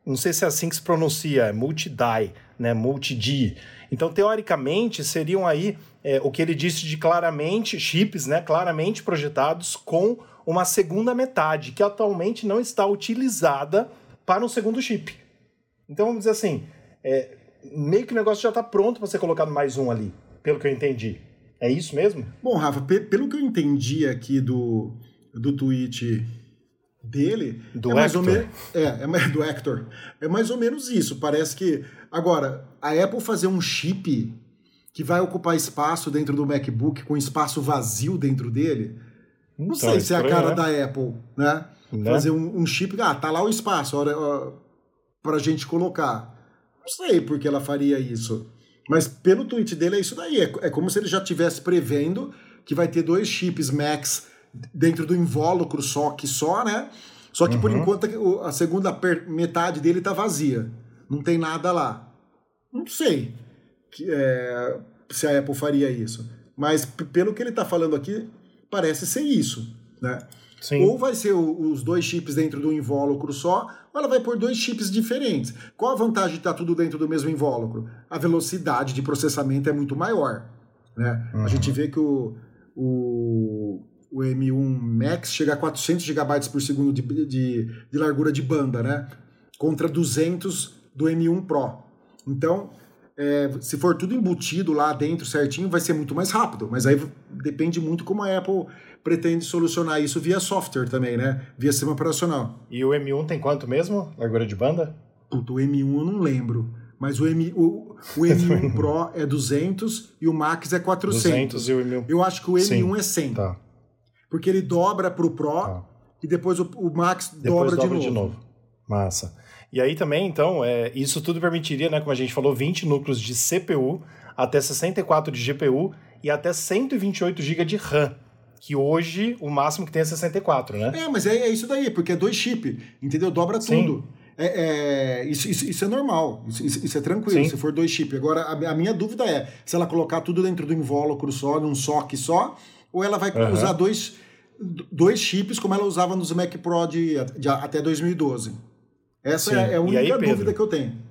não sei se é assim que se pronuncia, é multi-die, né, multi-die. Então, teoricamente, seriam aí é, o que ele disse de claramente, chips, né, claramente projetados com uma segunda metade, que atualmente não está utilizada para um segundo chip. Então, vamos dizer assim, é, meio que o negócio já está pronto para ser colocado mais um ali, pelo que eu entendi. É isso mesmo? Bom, Rafa, pelo que eu entendi aqui do, do tweet dele do é mais Hector. ou menos é, é do Hector é mais ou menos isso parece que agora a Apple fazer um chip que vai ocupar espaço dentro do MacBook com espaço vazio dentro dele não então, sei se é a cara né? da Apple né, né? fazer um, um, chip ah tá lá o espaço para gente colocar não sei por que ela faria isso mas pelo tweet dele é isso daí é, é como se ele já estivesse prevendo que vai ter dois chips Max dentro do invólucro só que só, né? Só que uhum. por enquanto a segunda metade dele tá vazia. Não tem nada lá. Não sei que, é, se a Apple faria isso. Mas pelo que ele tá falando aqui, parece ser isso, né? Sim. Ou vai ser o, os dois chips dentro do invólucro só, ou ela vai pôr dois chips diferentes. Qual a vantagem de estar tá tudo dentro do mesmo invólucro? A velocidade de processamento é muito maior. Né? Uhum. A gente vê que o, o o M1 Max chega a 400 GB por segundo de, de, de, largura de banda, né? Contra 200 do M1 Pro. Então, é, se for tudo embutido lá dentro certinho, vai ser muito mais rápido. Mas aí depende muito como a Apple pretende solucionar isso via software também, né? Via sistema operacional. E o M1 tem quanto mesmo? Largura de banda? Puta, o M1 eu não lembro. Mas o, M, o, o M1 Pro é 200 e o Max é 400. 200 e o M1... Eu acho que o M1 Sim, é 100. Tá porque ele dobra para o Pro tá. e depois o, o Max depois dobra, dobra de, novo. de novo. Massa. E aí também, então, é, isso tudo permitiria, né, como a gente falou, 20 núcleos de CPU, até 64 de GPU e até 128 GB de RAM. Que hoje o máximo que tem é 64, né? É, mas é, é isso daí, porque é dois chips, entendeu? Dobra Sim. tudo. É, é, isso, isso, isso, é normal, isso, isso é tranquilo, Sim. se for dois chips. Agora, a, a, minha dúvida é se ela colocar tudo dentro do invólucro só, num SOC só, ou ela vai uhum. usar dois, dois chips como ela usava nos Mac Pro de, de até 2012? Essa é, é, a única aí, dúvida que eu tenho.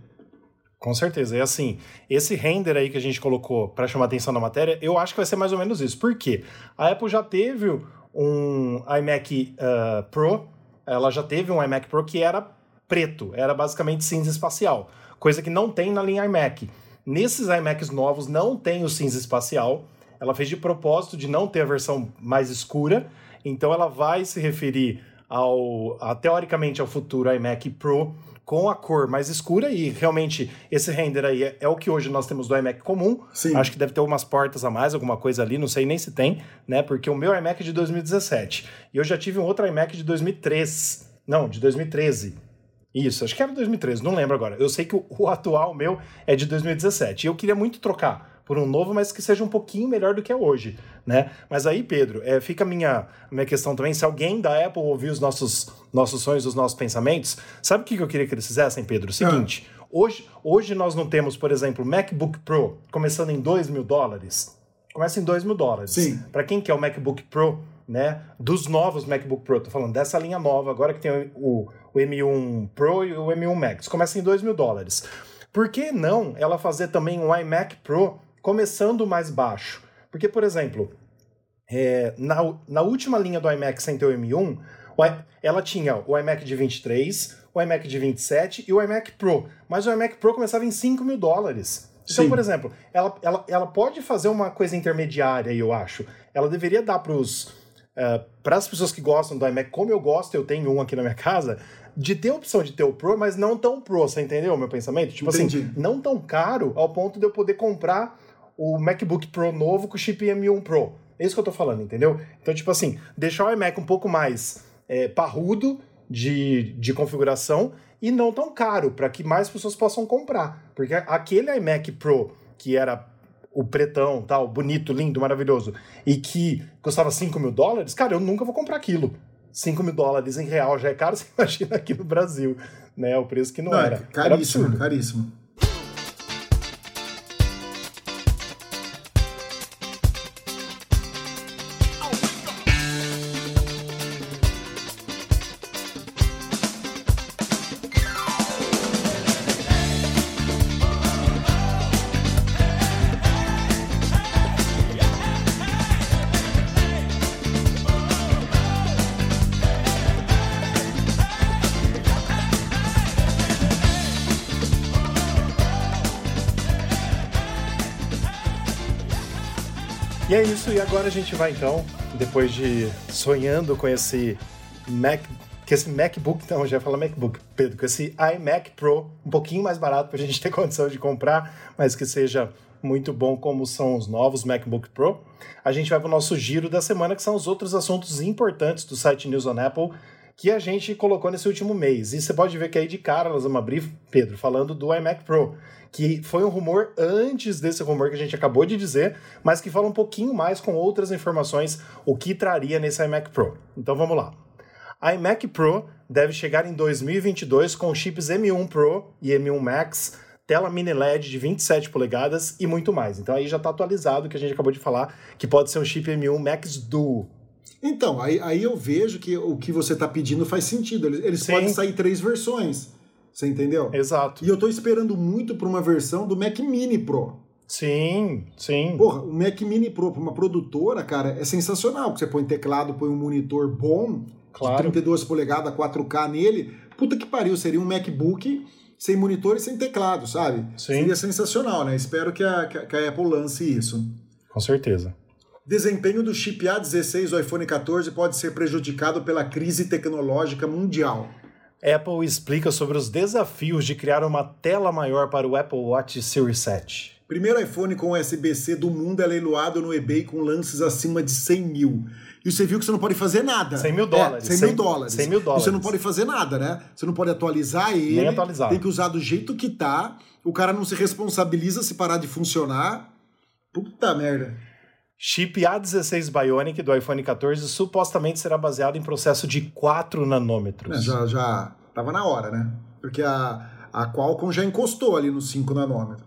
Com certeza. É assim, esse render aí que a gente colocou para chamar atenção na matéria, eu acho que vai ser mais ou menos isso. Por quê? A Apple já teve um iMac uh, Pro, ela já teve um iMac Pro que era preto, era basicamente cinza espacial, coisa que não tem na linha iMac. Nesses iMacs novos não tem o cinza espacial, ela fez de propósito de não ter a versão mais escura, então ela vai se referir ao a, teoricamente ao futuro iMac Pro com a cor mais escura e realmente esse render aí é, é, o que hoje nós temos do iMac comum. Sim. Acho que deve ter umas portas a mais, alguma coisa ali, não sei nem se tem, né? Porque o meu iMac é de 2017 e eu já tive um outro iMac de 2003, não, de 2013. Isso, acho que era 2013, não lembro agora. Eu sei que o, o atual meu é de 2017 e eu queria muito trocar por um novo, mas que seja um pouquinho melhor do que é hoje, né? Mas aí, Pedro, é, fica a minha, minha questão também, se alguém da Apple ouvir os nossos, nossos sonhos, os nossos pensamentos, sabe o que eu queria que eles fizessem, Pedro? O seguinte, ah. hoje, hoje nós não temos, por exemplo, MacBook Pro começando em 2 mil dólares, começa em 2 mil dólares. Sim. Para quem quer o MacBook Pro, né, dos novos MacBook Pro, tô falando dessa linha nova, agora que tem o, o M1 Pro e o M1 Max, começa em 2 mil dólares. Por que não ela fazer também um iMac Pro começando mais baixo. Porque, por exemplo, é, na, na última linha do iMac sem ter o M1, ela tinha o iMac de 23, o iMac de 27 e o iMac Pro. Mas o iMac Pro começava em 5 mil dólares. Então, Sim. por exemplo, ela, ela, ela pode fazer uma coisa intermediária, eu acho. Ela deveria dar para os. Uh, para as pessoas que gostam do iMac, como eu gosto, eu tenho um aqui na minha casa, de ter a opção de ter o Pro, mas não tão Pro, você entendeu o meu pensamento? Tipo assim, Entendi. assim, não tão caro ao ponto de eu poder comprar o MacBook Pro novo com chip M1 Pro. É isso que eu tô falando, entendeu? Então, tipo assim, deixar o iMac um pouco mais é, parrudo de, de configuração e não tão caro, para que mais pessoas possam comprar. Porque aquele iMac Pro, que era o pretão, tal, bonito, lindo, maravilhoso, e que custava 5 mil dólares, cara, eu nunca vou comprar aquilo. 5 mil dólares em real já é caro, você imagina aqui no Brasil, né? O preço que não, não era. Caríssimo, era caríssimo. Agora a gente vai então, depois de sonhando com esse Mac, que esse MacBook, não, já fala MacBook, Pedro, com esse iMac Pro, um pouquinho mais barato para a gente ter condição de comprar, mas que seja muito bom como são os novos MacBook Pro. A gente vai para o nosso giro da semana, que são os outros assuntos importantes do site News on Apple que a gente colocou nesse último mês. E você pode ver que aí de cara nós vamos abrir, Pedro, falando do iMac Pro que foi um rumor antes desse rumor que a gente acabou de dizer, mas que fala um pouquinho mais com outras informações o que traria nesse iMac Pro. Então vamos lá. IMac Pro deve chegar em 2022 com chips M1 Pro e M1 Max, tela mini LED de 27 polegadas e muito mais. Então aí já está atualizado o que a gente acabou de falar, que pode ser um chip M1 Max Duo. Então, aí, aí eu vejo que o que você está pedindo faz sentido. Eles, eles podem sair três versões. Você entendeu? Exato. E eu tô esperando muito por uma versão do Mac Mini Pro. Sim, sim. Porra, o Mac Mini Pro para uma produtora, cara, é sensacional. Porque você põe teclado, põe um monitor bom, claro. de 32 polegadas, 4K nele. Puta que pariu, seria um MacBook sem monitor e sem teclado, sabe? Sim. Seria sensacional, né? Espero que a, que a Apple lance isso. Com certeza. Desempenho do chip A16 do iPhone 14 pode ser prejudicado pela crise tecnológica mundial. Apple explica sobre os desafios de criar uma tela maior para o Apple Watch Series 7. Primeiro iPhone com USB-C do mundo é leiloado no eBay com lances acima de 100 mil. E você viu que você não pode fazer nada. 100 mil dólares. É, 100, 100 mil dólares. 100 mil dólares. você não pode fazer nada, né? Você não pode atualizar ele. Nem atualizar. Tem que usar do jeito que tá. O cara não se responsabiliza se parar de funcionar. Puta merda. Chip A16 Bionic do iPhone 14 supostamente será baseado em processo de 4 nanômetros. É, já, já tava na hora, né? Porque a, a Qualcomm já encostou ali nos 5 nanômetros.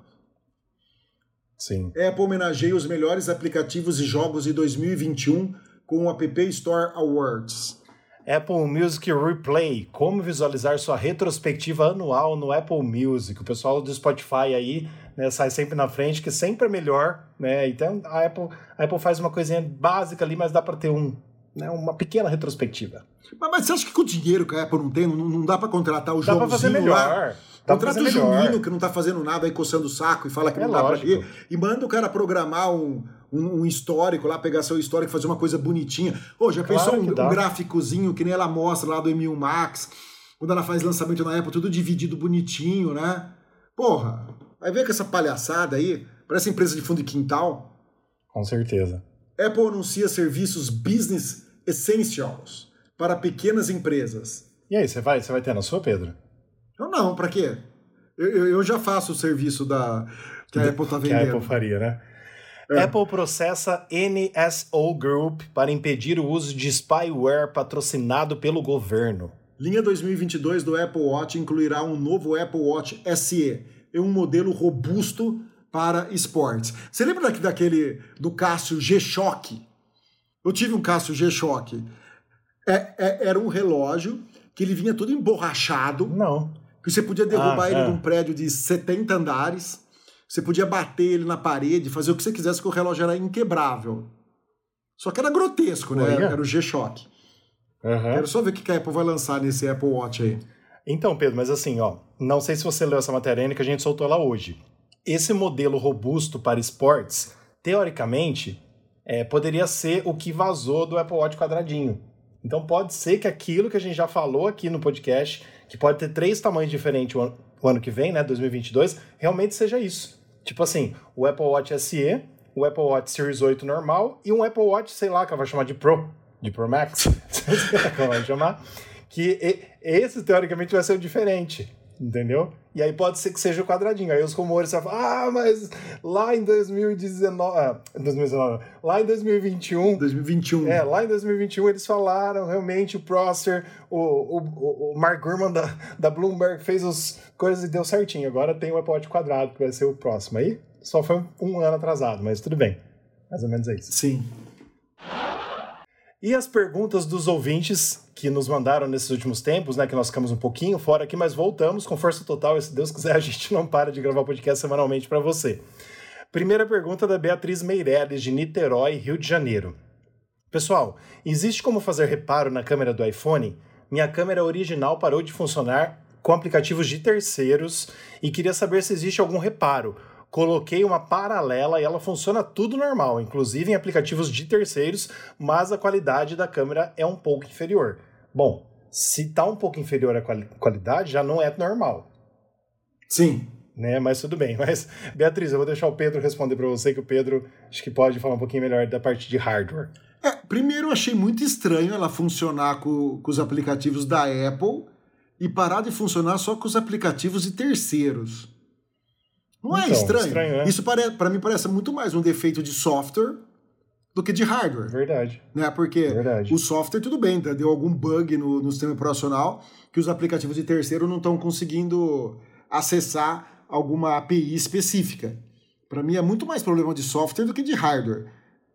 Sim. Apple homenageia os melhores aplicativos e jogos de 2021 com o App Store Awards. Apple Music Replay, como visualizar sua retrospectiva anual no Apple Music. O pessoal do Spotify aí né, sai sempre na frente, que sempre é melhor, né? Então a Apple, a Apple faz uma coisinha básica ali, mas dá para ter um, né, uma pequena retrospectiva. Mas, mas, você acha que com o dinheiro que a Apple não tem, não, não dá para contratar o dá Joãozinho pra fazer melhor. lá? Contrata o Juninho, que não tá fazendo nada aí coçando o saco e fala que é não dá lógico. pra ir. E manda o cara programar um, um, um, histórico lá, pegar seu histórico e fazer uma coisa bonitinha. Ô, já claro pensou um, um gráficozinho que nem ela mostra lá do M1 Max? Quando ela faz lançamento na Apple, tudo dividido bonitinho, né? Porra, vai ver com essa palhaçada aí, parece empresa de fundo de quintal. Com certeza. Apple anuncia serviços Business Essentials para pequenas empresas. E aí, você vai, você vai ter na sua, Pedro? Eu não, para quê? Eu, eu, eu, já faço o serviço da que a Apple tá vendendo. Que a Apple faria, né? É. Apple processa NSO Group para impedir o uso de spyware patrocinado pelo governo. Linha 2022 do Apple Watch incluirá um novo Apple Watch SE, e um modelo robusto para esportes. Você lembra daquele do Cássio G-Shock? Eu tive um Cássio G-Shock. É, é, era um relógio que ele vinha todo emborrachado. Não. Que você podia derrubar ah, ele é. de um prédio de 70 andares você podia bater ele na parede, fazer o que você quisesse, que o relógio era inquebrável. Só que era grotesco, né? Olha. Era o G-Shock. Uhum. Quero só ver o que a Apple vai lançar nesse Apple Watch aí. Então, Pedro, mas assim, ó, não sei se você leu essa matéria que a gente soltou ela hoje. Esse modelo robusto para esportes, teoricamente, é, poderia ser o que vazou do Apple Watch quadradinho. Então pode ser que aquilo que a gente já falou aqui no podcast, que pode ter três tamanhos diferentes o ano, o ano que vem, né, 2022, realmente seja isso. Tipo assim, o Apple Watch SE, o Apple Watch Series 8 normal e um Apple Watch, sei lá, que ela vai chamar de Pro, de Pro Max, como vai chamar, que esse teoricamente vai ser o diferente, entendeu? E aí pode ser que seja o quadradinho. Aí os rumores vão falar, ah, mas lá em 2019, ah, 2019, lá em 2021, 2021. É, lá em 2021 eles falaram realmente o Prosser, o, o, o Mark Gurman da, da Bloomberg fez as coisas e deu certinho. Agora tem o Apple Watch quadrado que vai ser o próximo. Aí só foi um, um ano atrasado, mas tudo bem. Mais ou menos é isso. Sim. E as perguntas dos ouvintes que nos mandaram nesses últimos tempos, né? Que nós ficamos um pouquinho fora aqui, mas voltamos com força total. E se Deus quiser, a gente não para de gravar podcast semanalmente para você. Primeira pergunta da Beatriz Meirelles, de Niterói, Rio de Janeiro. Pessoal, existe como fazer reparo na câmera do iPhone? Minha câmera original parou de funcionar com aplicativos de terceiros e queria saber se existe algum reparo coloquei uma paralela e ela funciona tudo normal, inclusive em aplicativos de terceiros, mas a qualidade da câmera é um pouco inferior. Bom, se está um pouco inferior a qualidade, já não é normal. Sim. Né, mas tudo bem. Mas, Beatriz, eu vou deixar o Pedro responder para você, que o Pedro acho que pode falar um pouquinho melhor da parte de hardware. É, primeiro, eu achei muito estranho ela funcionar com, com os aplicativos da Apple e parar de funcionar só com os aplicativos de terceiros. Não é então, é estranho? estranho né? Isso para mim parece muito mais um defeito de software do que de hardware. Verdade. Né? Porque Verdade. o software, tudo bem, tá? deu algum bug no, no sistema operacional que os aplicativos de terceiro não estão conseguindo acessar alguma API específica. Para mim é muito mais problema de software do que de hardware.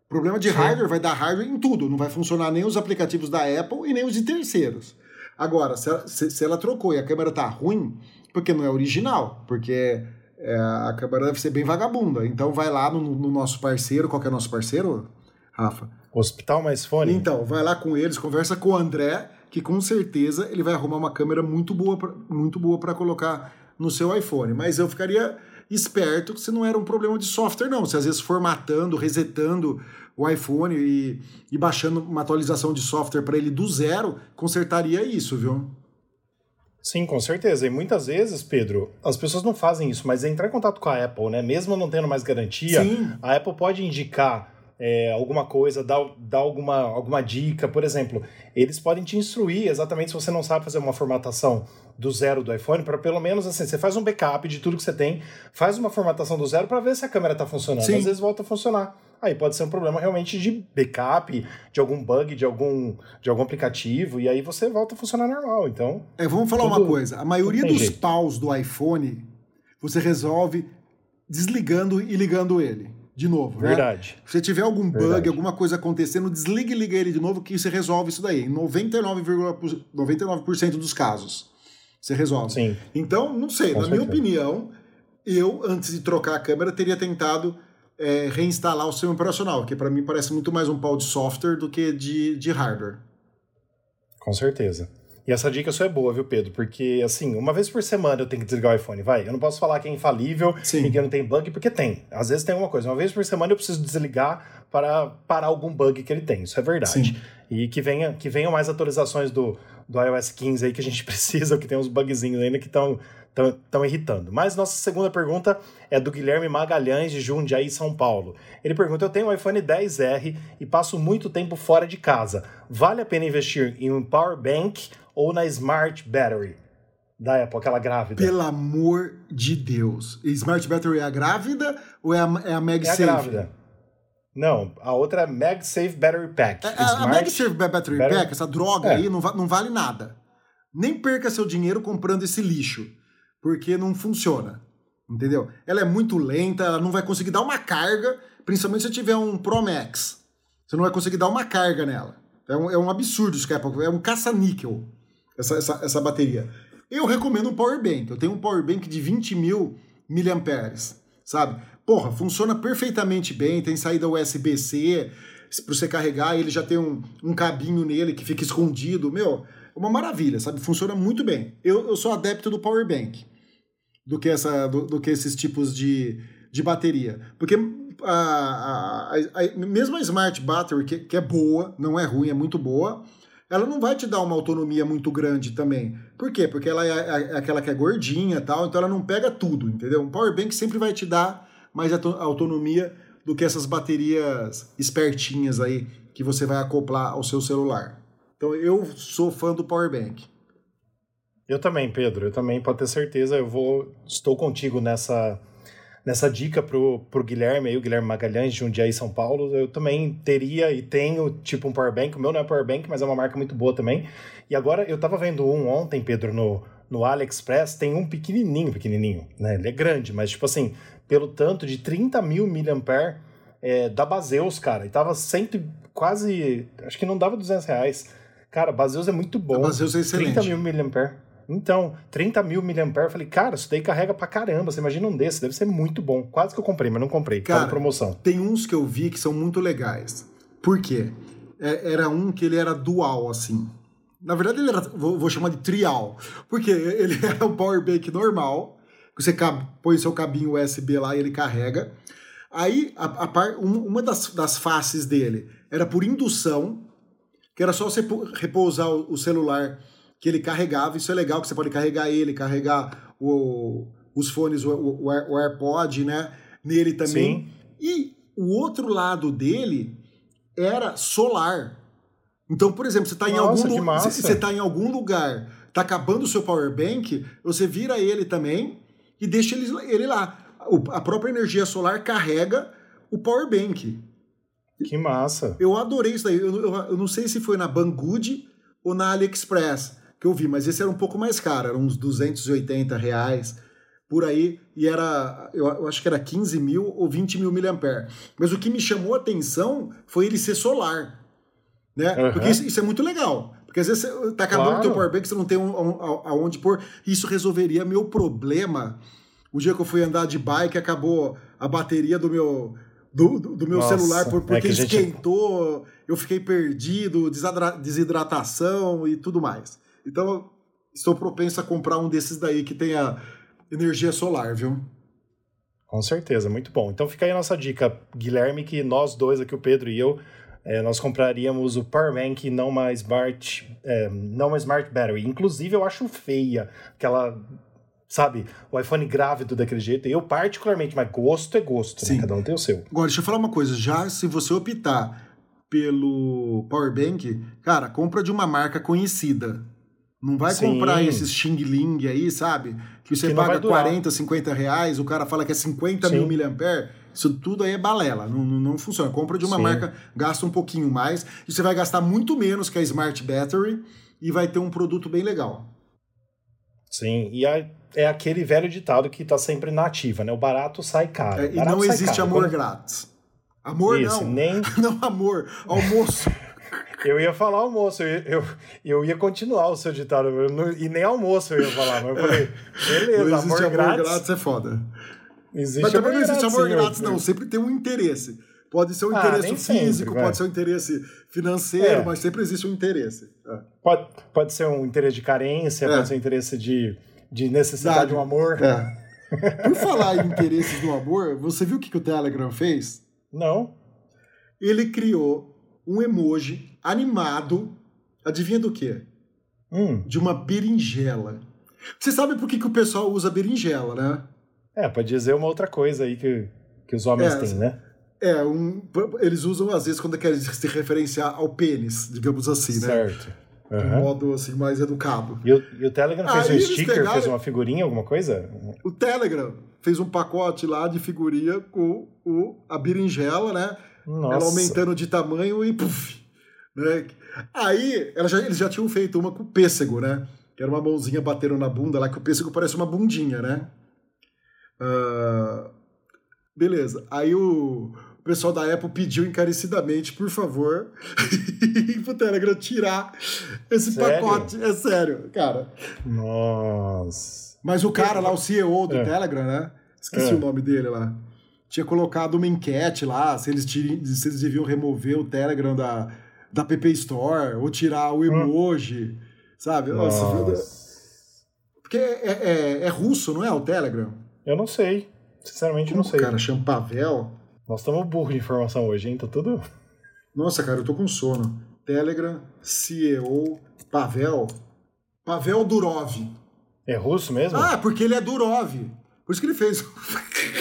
Problema de Sim. hardware vai dar hardware em tudo, não vai funcionar nem os aplicativos da Apple e nem os de terceiros. Agora, se ela, se, se ela trocou e a câmera tá ruim, porque não é original, porque é, a câmera deve ser bem vagabunda. Então vai lá no, no, nosso parceiro, qual que é o nosso parceiro, Rafa? Hospital Mais Fone. Então, vai lá com eles, conversa com o André, que com certeza ele vai arrumar uma câmera muito boa pra, muito boa para colocar no seu iPhone. Mas eu ficaria esperto se não era um problema de software, não. Se às vezes formatando, resetando o iPhone e, e baixando uma atualização de software para ele do zero, consertaria isso, viu? Sim, com certeza. E muitas vezes, Pedro, as pessoas não fazem isso, mas é entrar em contato com a Apple, né? Mesmo não tendo mais garantia, Sim. a Apple pode indicar é, alguma coisa, dar, dar alguma, alguma dica. Por exemplo, eles podem te instruir exatamente se você não sabe fazer uma formatação do zero do iPhone, para pelo menos assim, você faz um backup de tudo que você tem, faz uma formatação do zero para ver se a câmera está funcionando. Sim. Às vezes volta a funcionar. Aí pode ser um problema realmente de backup, de algum bug, de algum, de algum aplicativo, e aí você volta a funcionar normal. Então. É, vamos falar tudo, uma coisa: a maioria dos jeito. paus do iPhone você resolve desligando e ligando ele. De novo. Né? Verdade. Né? Se tiver algum bug, Verdade. alguma coisa acontecendo, desliga e liga ele de novo que você resolve isso daí. Em 99,99% 99 dos casos. Você resolve. Sim. Então, não sei, Com na certeza. minha opinião, eu, antes de trocar a câmera, teria tentado é, reinstalar o sistema operacional, que para mim parece muito mais um pau de software do que de, de hardware. Com certeza. E essa dica só é boa, viu, Pedro? Porque, assim, uma vez por semana eu tenho que desligar o iPhone, vai. Eu não posso falar que é infalível Sim. e que não tem bug, porque tem. Às vezes tem uma coisa. Uma vez por semana eu preciso desligar para parar algum bug que ele tem. Isso é verdade. Sim. E que venha que venham mais atualizações do, do iOS 15 aí que a gente precisa, que tem uns bugzinhos ainda que estão estão irritando. Mas nossa segunda pergunta é do Guilherme Magalhães, de Jundiaí, São Paulo. Ele pergunta: Eu tenho um iPhone 10R e passo muito tempo fora de casa. Vale a pena investir em um power bank ou na Smart Battery? Da Apple, aquela grávida. Pelo amor de Deus. Smart Battery é a grávida ou é a, é a MagSafe? É a grávida. Não, a outra é MagSafe Battery Pack. É, a MagSafe Battery, Battery Pack, essa droga é. aí, não, não vale nada. Nem perca seu dinheiro comprando esse lixo porque não funciona. Entendeu? Ela é muito lenta, ela não vai conseguir dar uma carga, principalmente se tiver um Pro Max. Você não vai conseguir dar uma carga nela. É um, é um absurdo isso que é, um caça-níquel, essa, essa, essa bateria. Eu recomendo um power bank. Eu tenho um power bank de 20 mil miliamperes, sabe? Porra, funciona perfeitamente bem, tem saída USB-C, para você carregar, ele já tem um, um cabinho nele que fica escondido. Meu, é uma maravilha, sabe? Funciona muito bem. Eu, eu sou adepto do power bank do que, essa, do, do que esses tipos de, de bateria. Porque a, a, a, mesmo a Smart Battery, que, que é boa, não é ruim, é muito boa, ela não vai te dar uma autonomia muito grande também. Por quê? Porque ela é, é, é aquela que é gordinha tal, então ela não pega tudo, entendeu? Um power bank sempre vai te dar mais autonomia do que essas baterias espertinhas aí que você vai acoplar ao seu celular. Então eu sou fã do power bank. Eu também, Pedro. Eu também, pode ter certeza. Eu vou. Estou contigo nessa, nessa dica pro, pro Guilherme aí, o Guilherme Magalhães, de Jundiaí, São Paulo. Eu também teria e tenho, tipo, um powerbank. O meu não é powerbank, mas é uma marca muito boa também. E agora, eu tava vendo um ontem, Pedro, no, no AliExpress. Tem um pequenininho, pequenininho, né? Ele é grande, mas, tipo assim, pelo tanto de 30 mil mAh é, da Baseus, cara. E tava cento, quase. Acho que não dava 200 reais. Cara, Baseus é muito bom. A Baseus é excelente. 30 mil mAh. Então, 30 mil miliamperes, falei, cara, isso daí carrega pra caramba. Você imagina um desse, deve ser muito bom. Quase que eu comprei, mas não comprei. Cara, tá promoção. Tem uns que eu vi que são muito legais. Por quê? É, era um que ele era dual, assim. Na verdade, ele era, vou, vou chamar de trial. Porque ele era um power bank normal. Você põe seu cabinho USB lá e ele carrega. Aí, a, a par, uma das, das faces dele era por indução, que era só você repousar o celular que ele carregava. Isso é legal, que você pode carregar ele, carregar o, os fones, o, o, o AirPod, né? Nele também. Sim. E o outro lado dele era solar. Então, por exemplo, você está em, algum, você tá em algum lugar, está acabando o seu power bank, você vira ele também e deixa ele, ele lá. A própria energia solar carrega o power bank. Que massa! Eu adorei isso daí. Eu, eu, eu não sei se foi na Banggood ou na AliExpress que eu vi, mas esse era um pouco mais caro, era uns 280 reais por aí, e era, eu, acho que era 15 mil ou 20 mil miliamperes. Mas o que me chamou a atenção foi ele ser solar, né? Uhum. Porque isso, isso, é muito legal. Porque às vezes você tá acabando claro. o teu powerbank, você não tem um, um, aonde pôr. Isso resolveria meu problema. O dia que eu fui andar de bike, acabou a bateria do meu, do, do, meu Nossa, celular por, porque é esquentou, gente... eu fiquei perdido, desidratação e tudo mais. Então, estou propenso a comprar um desses daí que tenha energia solar, viu? Com certeza, muito bom. Então fica aí a nossa dica, Guilherme, que nós dois aqui, o Pedro e eu, é, nós compraríamos o Powerbank não uma Smart, é, não uma Smart Battery. Inclusive, eu acho feia aquela, sabe, o iPhone grávido daquele jeito. Eu particularmente, mas gosto é gosto, né? Sim. Né? cada um tem o seu. Agora, deixa eu falar uma coisa. Já se você optar pelo Powerbank, cara, compra de uma marca conhecida. Não vai Sim. comprar esses Xing Ling aí, sabe? Que você que paga 40, 50 reais, o cara fala que é 50 Sim. mil miliampere. Isso tudo aí é balela, não, não, funciona. Compra de uma Sim. marca, gasta um pouquinho mais, e você vai gastar muito menos que a Smart Battery e vai ter um produto bem legal. Sim, e é, é aquele velho ditado que está sempre na ativa, né? O barato sai caro. É, e não existe caro. amor Quando... grátis. Amor Isso, não. Nem... não amor, almoço. Eu ia falar almoço, eu ia, eu, eu ia continuar o seu ditado, não, e nem almoço eu ia falar, mas eu falei, beleza, não amor, amor grátis. grátis é foda. Existe mas também não existe amor grátis, não, sempre tem um interesse. Pode ser um ah, interesse físico, sempre, pode ser um interesse financeiro, é. mas sempre existe um interesse. É. Pode, pode ser um interesse de carência, é. pode ser um interesse de, de necessidade de um amor. É. Por falar em interesses do amor, você viu o que, que o Telegram fez? Não. Ele criou um emoji animado. Adivinha do quê? hum. de uma berinjela. Você sabe por que, que o pessoal usa berinjela, né? É, pode dizer uma outra coisa aí que, que os homens é, têm, né? É, um, eles usam às vezes quando querem se referenciar ao pênis, digamos assim, né? Certo. Uhum. De um modo assim, mais educado. E o, e o Telegram fez Aí um sticker, pegaram... fez uma figurinha, alguma coisa? O Telegram fez um pacote lá de figurinha com o, a berinjela, né? Nossa. Ela aumentando de tamanho e puf, né? Aí ela já, eles já tinham feito uma com o pêssego, né? Que era uma mãozinha batendo na bunda lá, que o pêssego parece uma bundinha, né? Uh, beleza. Aí o, o pessoal da Apple pediu encarecidamente, por favor, pro Telegram tirar esse sério? pacote. É sério, cara. Nossa. Mas o cara lá, o CEO do é. Telegram, né? Esqueci é. o nome dele lá. Tinha colocado uma enquete lá, se eles, se eles deviam remover o Telegram da, da App Store, ou tirar o emoji, sabe? Nossa. Nossa. Porque é, é, é, russo, não é o Telegram? Eu não sei. Sinceramente, Como não sei. Cara, chama Pavel. Nós estamos burro de informação hoje, hein? Tá tudo. Nossa, cara, eu tô com sono. Telegram, CEO, Pavel. Pavel Durov. É russo mesmo? Ah, porque ele é Durov. Por isso que ele fez.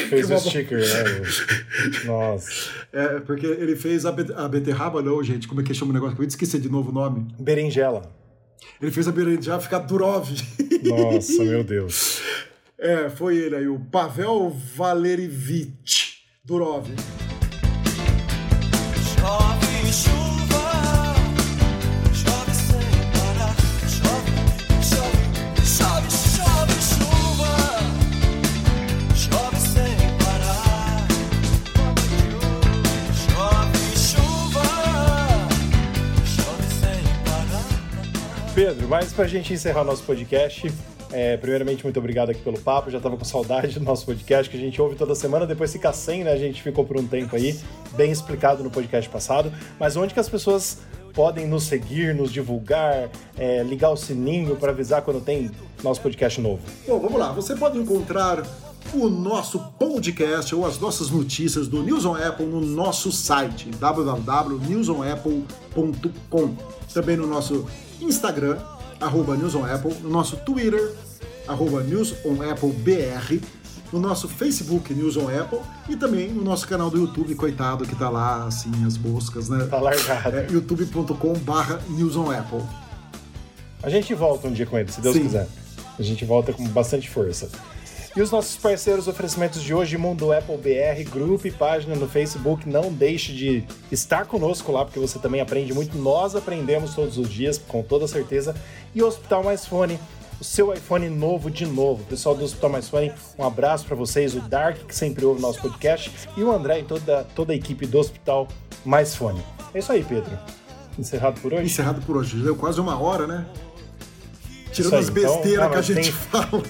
Fez o sticker, né? Nossa. É, porque ele fez a, a beterraba, não, gente. Como é que chama o negócio? Eu esqueci de novo o nome. Berinjela. Ele fez a berinjela ficar Durov. Nossa, meu Deus. É, foi ele aí, o Pavel Valerivich Durov. Pedro, mas pra gente encerrar nosso podcast, é, primeiramente, muito obrigado aqui pelo papo. Já estava com saudade do nosso podcast que a gente ouve toda semana, depois fica sem, né? A gente ficou por um tempo aí, bem explicado no podcast passado. Mas onde que as pessoas podem nos seguir, nos divulgar, é, ligar o sininho para avisar quando tem nosso podcast novo? Bom, vamos lá. Você pode encontrar o nosso podcast ou as nossas notícias do News on Apple no nosso site www.newsonapple.com. Também no nosso Instagram, arroba News on Apple, no nosso Twitter, arroba News on Apple BR, no nosso Facebook News on Apple e também no nosso canal do YouTube, coitado, que tá lá, assim, as moscas, né? Tá largado. É, youtube.com barra News on Apple. A gente volta um dia com ele, se Deus Sim. quiser. A gente volta com bastante força. E os nossos parceiros oferecimentos de hoje, Mundo Apple BR, grupo e página no Facebook. Não deixe de estar conosco lá, porque você também aprende muito. Nós aprendemos todos os dias, com toda certeza. E Hospital Mais Fone, o seu iPhone novo de novo. Pessoal do Hospital Mais Fone, um abraço para vocês, o Dark, que sempre ouve o nosso podcast, e o André e toda, toda a equipe do Hospital Mais Fone. É isso aí, Pedro. Encerrado por hoje? Encerrado por hoje. Deu quase uma hora, né? Tirando as besteiras então, que a gente tem... fala.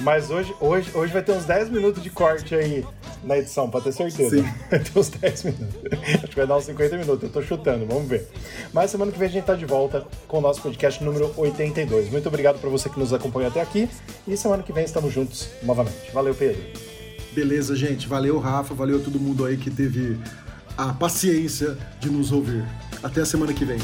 Mas hoje, hoje, hoje vai ter uns 10 minutos de corte aí na edição, pra ter certeza. Sim. Vai ter uns 10 minutos. Acho que vai dar uns 50 minutos, eu tô chutando, vamos ver. Mas semana que vem a gente tá de volta com o nosso podcast número 82. Muito obrigado pra você que nos acompanhou até aqui e semana que vem estamos juntos novamente. Valeu, Pedro. Beleza, gente. Valeu, Rafa. Valeu todo mundo aí que teve a paciência de nos ouvir. Até a semana que vem.